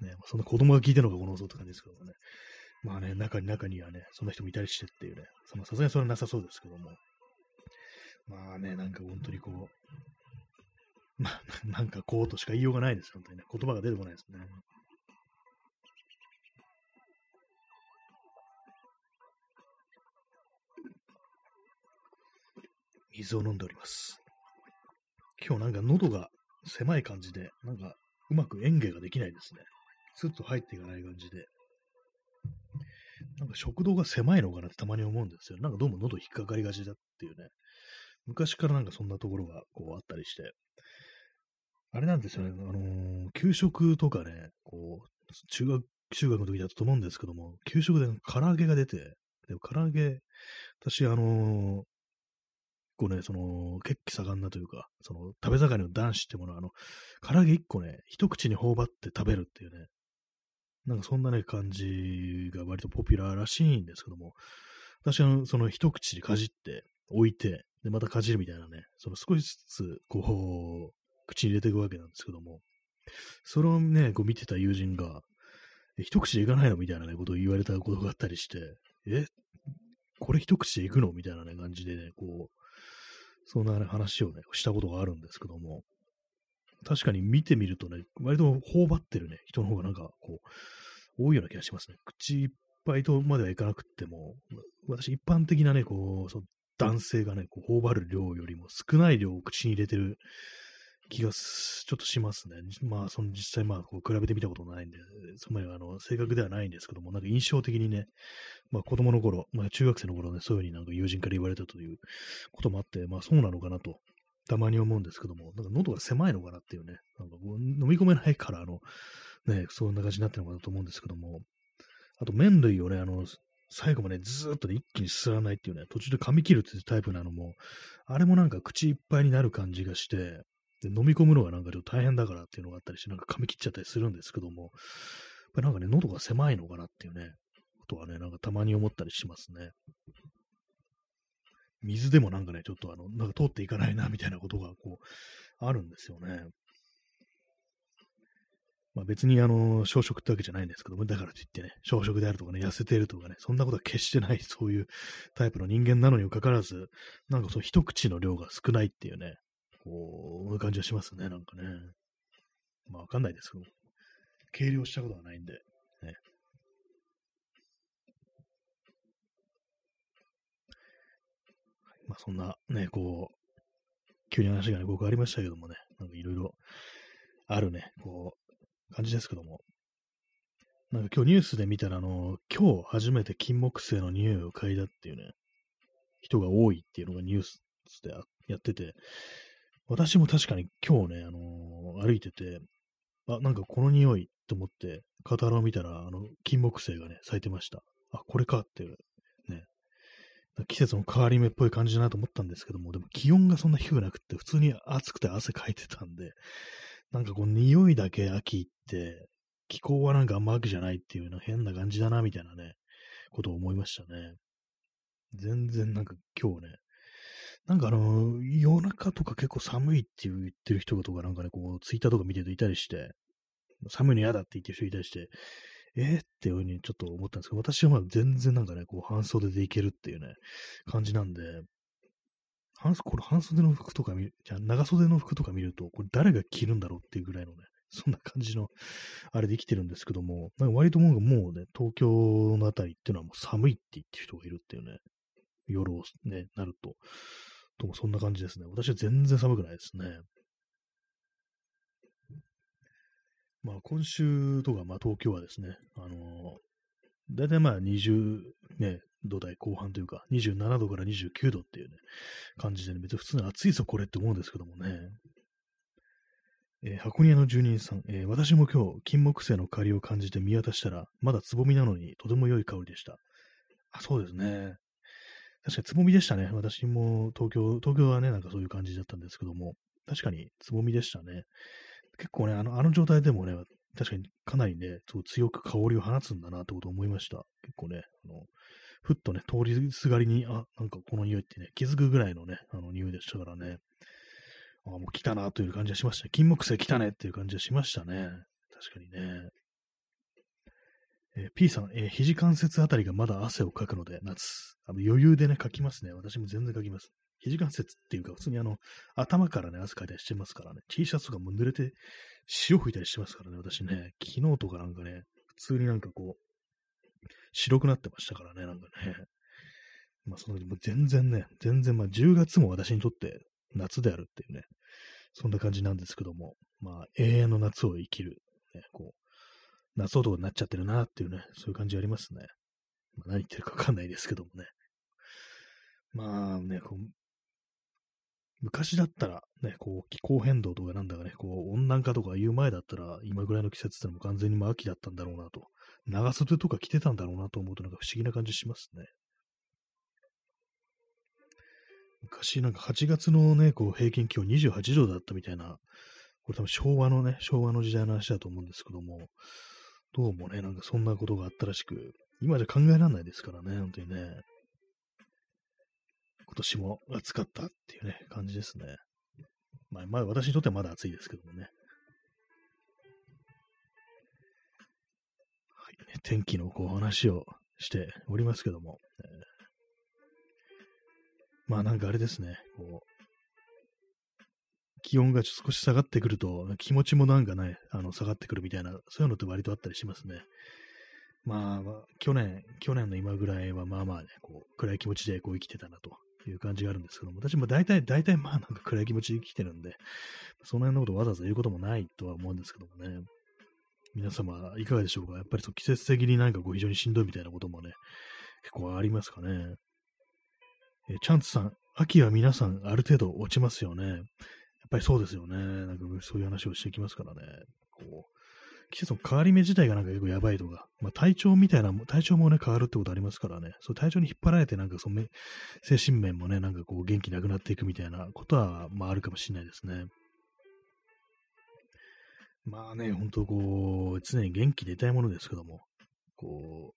ね、その子供が聞いてるのがこの嘘って感じですけどもね。まあね、中に中にはね、そんな人もいたりしてっていうね、さすがにそれはなさそうですけども。まあね、なんか本当にこう、まあ、なんかこうとしか言いようがないです、本当にね。言葉が出てこないですね。水を飲んでおります。今日なんか喉が狭い感じで、なんかうまく演芸ができないですね。スッと入っていかない感じで。なんか食道が狭いのかなってたまに思うんですよ。なんかどうも喉引っかかりがちだっていうね。昔からなんかそんなところがこうあったりして。あれなんですよね。あのー、給食とかね、こう、中学、中学の時だと思うんですけども、給食で唐揚げが出て、で唐揚げ、私、あのー、構ね、その、血気盛んなというか、その、食べ盛りの男子ってものは、あの、唐揚げ一個ね、一口に頬張って食べるっていうね、なんかそんなね、感じが割とポピュラーらしいんですけども、私はその一口にかじって置いて、で、またかじるみたいなね、その少しずつ、こう、口に入れていくわけなんですけども、それをね、こう見てた友人が、一口でいかないの？みたいなね、ことを言われたことがあったりして、えこれ一口でいくの？みたいなね、感じでね、こう、そんな、話をね、したことがあるんですけども、確かに見てみるとね、割と頬張ってるね、人の方がなんかこう、多いような気がしますね。口いっぱいとまではいかなくっても、私一般的なね、こう、そ男性がね、こう頬張る量よりも少ない量を口に入れてる気がちょっとしますね。まあ、その実際、まあ、こう比べてみたことないんで、そんなにあの正確ではないんですけども、なんか印象的にね、まあ、子供の頃、まあ、中学生の頃ね、そういうふうになんか友人から言われたということもあって、まあ、そうなのかなと、たまに思うんですけども、なんか喉が狭いのかなっていうね、なんかこう飲み込めないから、あの、ね、そんな感じになってるのかなと思うんですけども、あと麺類をね、あの、最後までずーっとね、一気にすらないっていうね、途中で噛み切るっていうタイプなのも、あれもなんか口いっぱいになる感じがして、で飲み込むのがなんかちょっと大変だからっていうのがあったりして、なんか噛み切っちゃったりするんですけども、やっぱりなんかね、喉が狭いのかなっていうね、ことはね、なんかたまに思ったりしますね。水でもなんかね、ちょっとあの、なんか通っていかないな、みたいなことがこう、あるんですよね。まあ別にあの、小食ってわけじゃないんですけども、だからといってね、小食であるとかね、痩せているとかね、そんなことは決してない、そういうタイプの人間なのにもかかわらず、なんかその一口の量が少ないっていうね、こう、いう感じはしますね、なんかね。まあわかんないですけど、計量したことはないんで、ね。まあそんなね、こう、急に話がね、僕ありましたけどもね、なんかいろいろあるね、こう、感じですけども。なんか今日ニュースで見たら、あの、今日初めて金木犀の匂いを嗅いだっていうね、人が多いっていうのがニュースでやってて、私も確かに今日ね、あのー、歩いてて、あ、なんかこの匂いと思って、カタロを見たら、あの、金木犀がね、咲いてました。あ、これかっていう、ね。季節の変わり目っぽい感じだなと思ったんですけども、でも気温がそんな低くなくって、普通に暑くて汗かいてたんで、なんかこう匂いだけ秋って、気候はなんかあんま秋じゃないっていうの変な感じだな、みたいなね、ことを思いましたね。全然なんか今日ね、なんかあの、夜中とか結構寒いって言ってる人とかなんかね、こう、ツイッターとか見てるといたりして、寒いの嫌だって言ってる人いたりして、えー、っていうふうにちょっと思ったんですけど、私はまあ全然なんかね、こう、半袖でいけるっていうね、感じなんで、半これ半袖の服とか見る、じゃ長袖の服とか見ると、これ誰が着るんだろうっていうぐらいのね、そんな感じの、あれで生きてるんですけども、なんか割ともうもうね、東京のあたりっていうのはもう寒いって言ってる人がいるっていうね、夜をね、なると。ともそんな感じですね。私は全然寒くないですね。まあ今週とか、まあ東京はですね、あのー、だいたいまあ20、ね、度台後半というか、27度から29度っていうね、感じでね、別に普通に暑いぞこれって思うんですけどもね。えー、箱庭の住人さん、えー、私も今日、金木犀の香りを感じて見渡したら、まだつぼみなのにとても良い香りでした。あ、そうですね。確かにつぼみでしたね。私も東京、東京はね、なんかそういう感じだったんですけども、確かにつぼみでしたね。結構ね、あの、あの状態でもね、確かにかなりね、すごい強く香りを放つんだなってことを思いました。結構ね、あの、ふっとね、通りすがりに、あ、なんかこの匂いってね、気づくぐらいのね、あの匂いでしたからね。あ、もう来たなという感じがしましたね。金木犀来たねっていう感じがしましたね。確かにね。えー、P さん、えー、肘関節あたりがまだ汗をかくので、夏。あの余裕でね、かきますね。私も全然かきます。肘関節っていうか、普通にあの、頭からね、汗かいたりしてますからね。T シャツとかも濡れて、潮吹いたりしてますからね、私ね。昨日とかなんかね、普通になんかこう、白くなってましたからね、なんかね。まあ、その、もう全然ね、全然、まあ、10月も私にとって夏であるっていうね、そんな感じなんですけども、まあ、永遠の夏を生きる、ね、こう、夏男になっちゃってるなっていうね、そういう感じありますね。まあ、何言ってるかわかんないですけどもね。まあね、こう昔だったら、ね、こう、気候変動とかなんだかね、こう、温暖化とか言う前だったら、今ぐらいの季節ってのも完全にまあ秋だったんだろうなと長袖とか着てたんだろうなと思うとなんか不思議な感じしますね。昔なんか8月のね、こう平均気温28度だったみたいな、これ多分昭和のね、昭和の時代の話だと思うんですけども、どうもね、なんかそんなことがあったらしく、今じゃ考えられないですからね、本当にね。今年も暑かったっていうね、感じですね。まあ、まあ、私にとってはまだ暑いですけどもね。はい天気のこう話をしておりますけども、えー、まあなんかあれですね、こう、気温が少し下がってくると、気持ちもなんかね、あの下がってくるみたいな、そういうのって割とあったりしますね。まあ、去年、去年の今ぐらいはまあまあね、こう、暗い気持ちでこう生きてたなという感じがあるんですけども、私も大体、大体まあなんか暗い気持ちで生きてるんで、その辺のことわざわざ言うこともないとは思うんですけどもね。皆様、いかがでしょうか？やっぱりそう季節的になんかこう非常にしんどいみたいなこともね、結構ありますかね？えチャンツさん、秋は皆さんある程度落ちますよね。やっぱりそうですよね。なんかそういう話をしていきますからね。こう季節の変わり目自体がなんか結構やばいとか、まあ、体調みたいな、体調もね、変わるってことありますからね、そう体調に引っ張られて、なんかその精神面もね、なんかこう元気なくなっていくみたいなことは、まああるかもしれないですね。まあね、本当こう、常に元気でいたいものですけども、こ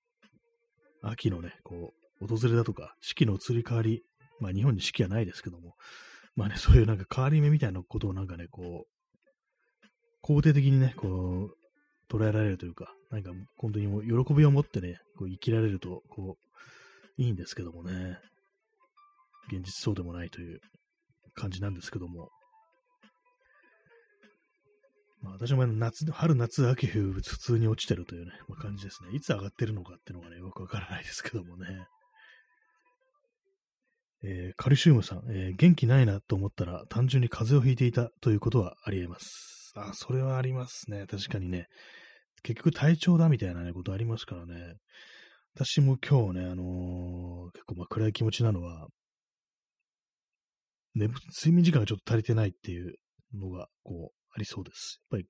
う、秋のね、こう、訪れだとか、四季の移り変わり、まあ日本に四季はないですけども、まあね、そういうなんか変わり目みたいなことをなんかね、こう、肯定的にね、こう、捉えられるというか、なんか本当にもう喜びを持ってね、こう生きられると、こう、いいんですけどもね、現実そうでもないという感じなんですけども、まあ、私も夏、春、夏、秋、冬、普通に落ちてるというね、まあ、感じですね。いつ上がってるのかっていうのがね、よくわからないですけどもね。えー、カルシウムさん、えー、元気ないなと思ったら単純に風邪をひいていたということはあり得ます。あ、それはありますね。確かにね。結局体調だみたいなね、ことありますからね。私も今日ね、あのー、結構まあ暗い気持ちなのは、ね、睡眠時間がちょっと足りてないっていうのが、こう、ありそうです。やっぱり、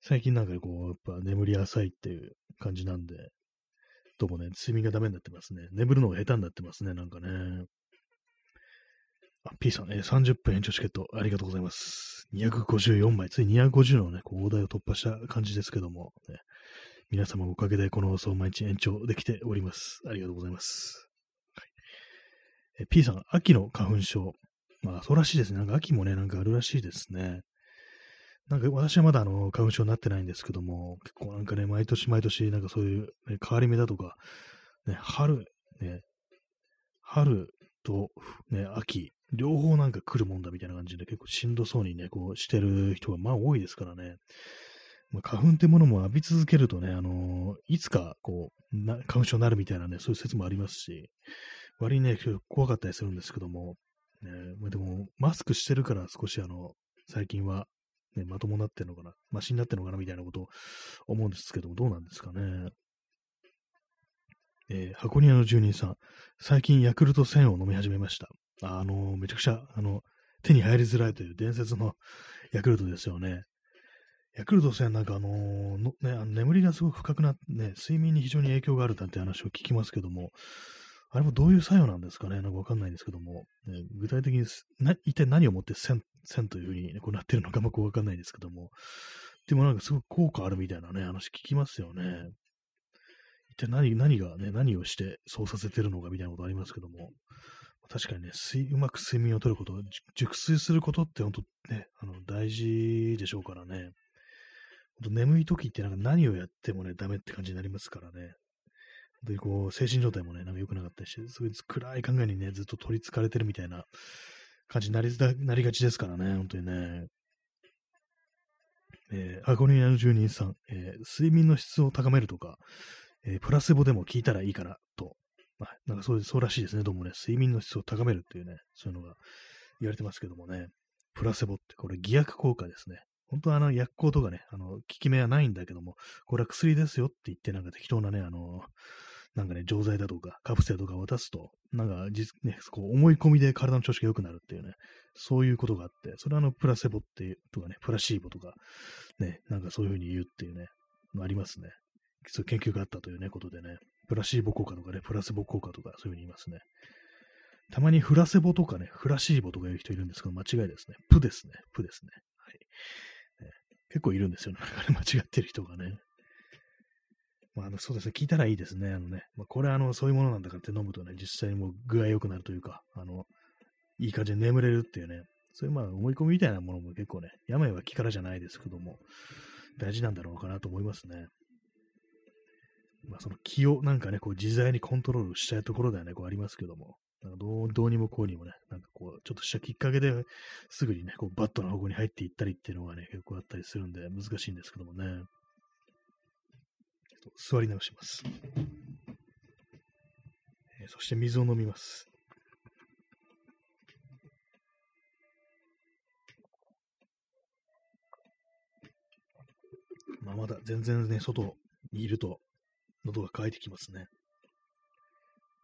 最近なんかこう、やっぱ眠り浅いっていう感じなんで、どうもね、睡眠がダメになってますね。眠るのが下手になってますね、なんかね。あ、P さん、えー、30分延長チケットありがとうございます。254枚、つい250のね、こう大台を突破した感じですけども、ね、皆様おかげでこの放送毎日延長できております。ありがとうございます。はい、え P さん、秋の花粉症。まあ、そうらしいですね。なんか秋もね、なんかあるらしいですね。なんか私はまだあの、花粉症になってないんですけども、結構なんかね、毎年毎年なんかそういう、ね、変わり目だとか、ね、春、ね、春と、ね、秋、両方なんか来るもんだみたいな感じで結構しんどそうにね、こうしてる人がまあ多いですからね。まあ、花粉ってものも浴び続けるとね、あのー、いつかこうな、花粉症になるみたいなね、そういう説もありますし、割にね、怖かったりするんですけども、ね、まあ、でも、マスクしてるから少しあの、最近はね、まともになってんのかな、マシになってんのかなみたいなことを思うんですけども、どうなんですかね。えー、箱庭の住人さん、最近ヤクルト1000を飲み始めました。あの、めちゃくちゃ、あの、手に入りづらいという伝説の ヤクルトですよね。ヤクルト1000なんかあの、のね、あの眠りがすごく深くなって、ね、睡眠に非常に影響があるなんて話を聞きますけども、あれもどういう作用なんですかね？なんかわかんないんですけども、ね、具体的にな一体何をもって線線というふうに、ね、こうなってるのかもわかんないですけども、でもなんかすごく効果あるみたいなね、話聞きますよね。一体何、何がね、何をしてそうさせてるのかみたいなことありますけども、確かにね、うまく睡眠をとること、熟睡することって本当ね、あの、大事でしょうからね。本当眠い時ってなんか何をやってもね、ダメって感じになりますからね。で、こう、精神状態もね、なんか良くなかったりして、そういう暗い考えにね、ずっと取り憑かれてるみたいな感じになりなりがちですからね、本当にね。えー、アゴニアの住人さん、えー、睡眠の質を高めるとか、えー、プラセボでも聞いたらいいかな、と。まあ、なんかそうそうらしいですね、どうもね、睡眠の質を高めるっていうね、そういうのが言われてますけどもね、プラセボって、これ偽薬効果ですね。本当はあの薬効とかね、あの、効き目はないんだけども、これは薬ですよって言って、なんか適当なね、あの、なんかね、錠剤だとか、カプセルとか渡すと、なんか、実、ね、こう思い込みで体の調子が良くなるっていうね、そういうことがあって、それはあの、プラセボっていう、とかね、プラシーボとか、ね、なんかそういうふうに言うっていうね、ありますね。そういう研究があったというね、ことでね、プラシーボ効果とかね、プラセボ効果とか、そういうふうに言いますね。たまにフラセボとかね、フラシーボとか言う人いるんですけど、間違いですね。プですね。プですね。はい。ね、結構いるんですよね。間違ってる人がね。まあ、あのそうですね、聞いたらいいですね。あのね、まあ、これあの、そういうものなんだからって飲むとね、実際にもう具合良くなるというか、あの、いい感じで眠れるっていうね、そういうまあ思い込みみたいなものも結構ね、病は気からじゃないですけども、大事なんだろうかなと思いますね。まあその気をなんかね、こう自在にコントロールしたいところではね、こうありますけども、なんかどうどうにもこうにもね、なんかこう、ちょっとしたきっかけですぐにね、こうバットの方向に入っていったりっていうのがね、結構あったりするんで難しいんですけどもね。座り直します。えー、そして水を飲みます。まあ、まだ全然ね、外にいると喉が渇いてきますね。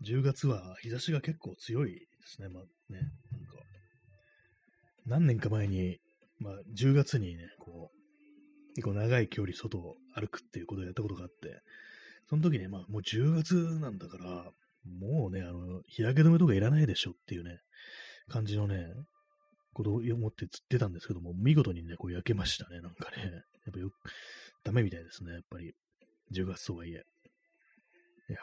10月は日差しが結構強いですね。まあね、なんか、何年か前に、まあ10月にね、こう、結構長い距離外を歩くっていうことをやったことがあって、その時ね、まあもう10月なんだから、もうね、あの、日焼け止めとかいらないでしょっていうね、感じのね、ことを思って釣ってたんですけども、見事にね、こう焼けましたね、なんかね。やっぱよくダメみたいですね、やっぱり。10月とはい。え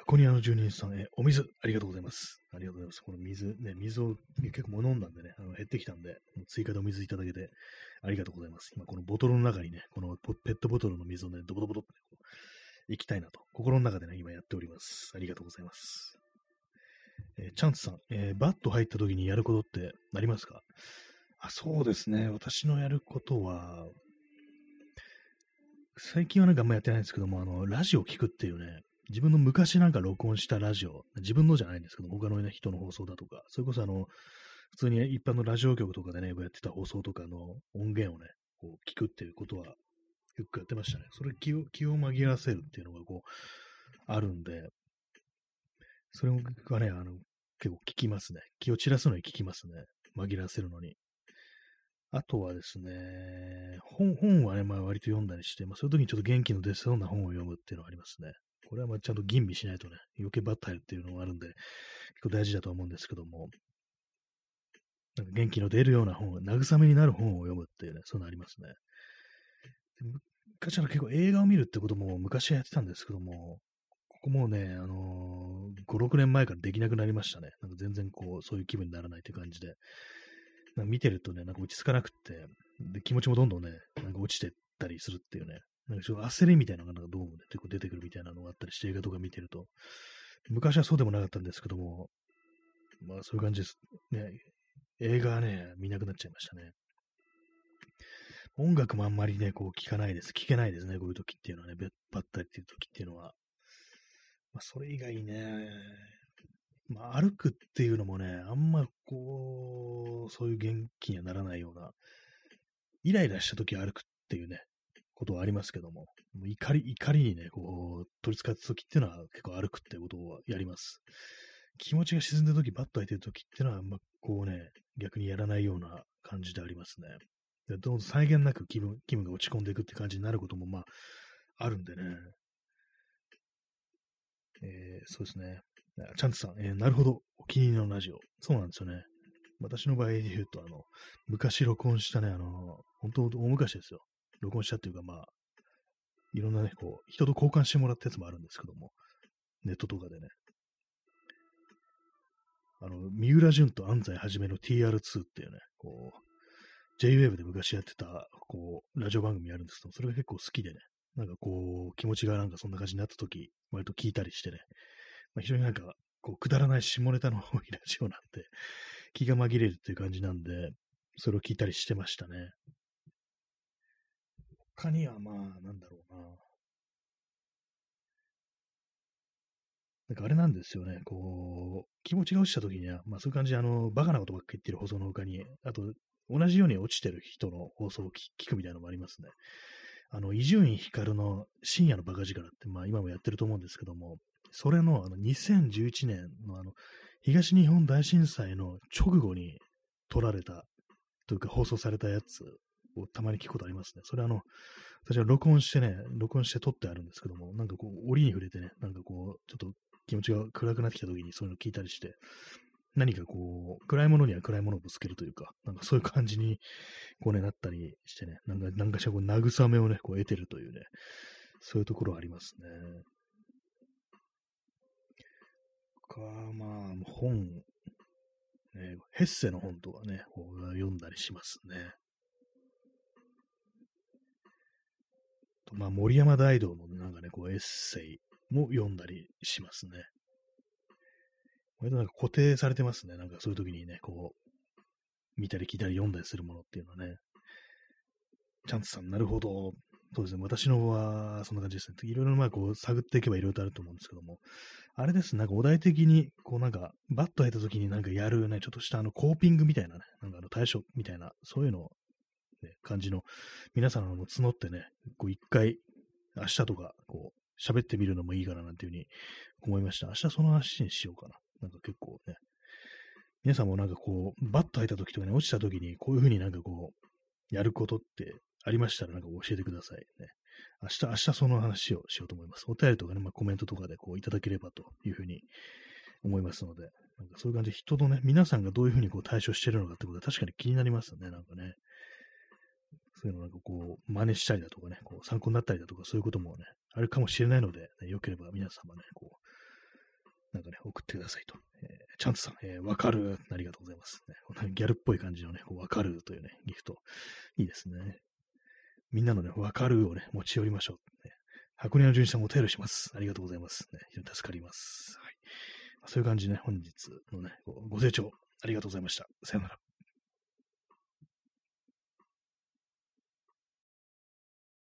箱庭の住人さん、え、お水、ありがとうございます。ありがとうございます。この水、ね、水を結構も飲んだんでね、あの減ってきたんで、追加でお水いただけてありがとうございます。今、このボトルの中にね、このペットボトルの水をね、ドボドボドってこう行きたいなと、心の中でね、今やっております。ありがとうございます。えー、チャンツさん、えー、バット入った時にやることってありますか？あそうですね。私のやることは、最近はなんかあんまやってないんですけども、あの、ラジオ聞くっていうね、自分の昔なんか録音したラジオ、自分のじゃないんですけど、他の、人の放送だとか、それこそあの、普通に一般のラジオ局とかでね、やってた放送とかの音源をね、こう聞くっていうことは、よくやってましたね。それ気を、気を紛らわせるっていうのがこう、あるんで、それがね、あの、結構聞きますね。気を散らすのに聞きますね。紛らわせるのに。あとはですね、本本はね、まあ割と読んだりして、まあそういう時にちょっと元気の出そうな本を読むっていうのがありますね。これはまあちゃんと吟味しないとね、余計バッタイルっていうのがあるんで、結構大事だと思うんですけども、なんか元気の出るような本、慰めになる本を読むっていうね、そういうのありますね。昔から結構映画を見るってことも昔はやってたんですけども、ここもね、あのー、5、6年前からできなくなりましたね。なんか全然こう、そういう気分にならないって感じで。なんか見てるとね、なんか落ち着かなくって、で気持ちもどんどんね、なんか落ちてったりするっていうね、なんかちょっと焦りみたいなのがなんかどうもね、結構出てくるみたいなのがあったりして、映画とか見てると、昔はそうでもなかったんですけども、まあそういう感じです。ね、映画はね、見なくなっちゃいましたね。音楽もあんまりね、こう聞かないです。聞けないですね、こういう時っていうのはね、ばったりっていう時っていうのは。まあそれ以外ね、まあ、歩くっていうのもね、あんまこう、そういう元気にはならないような、イライラした時歩くっていうね、ことはありますけども、もう怒り、怒りにね、こう、取り憑かった時っていうのは結構歩くってことをやります。気持ちが沈んでる時、バッと開いてる時っていうのは、あんまこうね、逆にやらないような感じでありますね。でどうぞ際限なく気分、気分が落ち込んでいくって感じになることも、まあ、あるんでね。えー、そうですね。チャンツさん、えー、なるほど。お気に入りのラジオ。そうなんですよね。私の場合で言うと、あの、昔録音したね、あの、本当大昔ですよ。録音したっていうか、まあ、いろんなね、こう、人と交換してもらったやつもあるんですけども、ネットとかでね。あの、三浦淳と安西はじめの TR2 っていうね、こう、JWAVE で昔やってた、こう、ラジオ番組あるんですけど、それが結構好きでね、なんかこう、気持ちがなんかそんな感じになった時、割と聞いたりしてね、まあ、非常になんか、こう、くだらない下ネタの多いラジオなんで、気が紛れるっていう感じなんで、それを聞いたりしてましたね。他にはまあ、なんだろうな。なんかあれなんですよね、こう、気持ちが落ちた時には、まあそういう感じで、あの、バカなことばっかり言ってる放送の他に、あと、同じように落ちてる人の放送を聞くみたいなのもありますね。あの、伊集院光の深夜のバカ力って、まあ今もやってると思うんですけども、それのあの2011年のあの東日本大震災の直後に撮られたというか放送されたやつをたまに聞くことありますね。それあの、私は録音してね、録音して撮ってあるんですけども、なんかこう、折に触れてね、なんかこう、ちょっと気持ちが暗くなってきた時にそういうの聞いたりして、何かこう、暗いものには暗いものをぶつけるというか、なんかそういう感じに、こうね、なったりしてね、なんか、なんかしらこう、慰めをね、こう得てるというね、そういうところありますね。か、まあ、本、ね、ヘッセの本とかね、読んだりしますね。まあ、森山大道のなんかね、こうエッセイも読んだりしますね。割となんか固定されてますね。なんかそういう時にね、こう、見たり聞いたり読んだりするものっていうのはね。チャンツさん、なるほど。そうですね。私の方は、そんな感じですね。いろいろまあ、こう、探っていけばいろいろとあると思うんですけども、あれですなんかお題的に、こうなんか、バット入った時になんかやるね、ちょっとしたあの、コーピングみたいなね、なんかあの、対処みたいな、そういうのを、ね、感じの、皆さんの募ってね、こう一回、明日とか、こう、喋ってみるのもいいかななんていうふうに思いました。明日その話にしようかな。なんか結構ね、皆さんもなんかこう、バット入った時とかね、落ちた時に、こういうふうになんかこう、やることってありましたらなんか教えてくださいね。明日、明日その話をしようと思います。お便りとかね、まあ、コメントとかでこういただければというふうに思いますので、なんかそういう感じで人のね、皆さんがどういうふうにこう対処してるのかってことは確かに気になりますよね、なんかね。そういうのなんかこう、真似したりだとかね、こう参考になったりだとか、そういうこともね、あるかもしれないので、ね、よければ皆様ね、こう、なんかね、送ってくださいと。えー、チャンツさん、えー、わかる。ありがとうございます。ね、ギャルっぽい感じのね、わかるというね、ギフト。いいですね。みんなのね、わかるをね、持ち寄りましょう。ね、箱根の純次さんお便りします。ありがとうございます。ね、非常に助かります。はい。そういう感じでね、本日のね、ご清聴ありがとうございました。さよなら。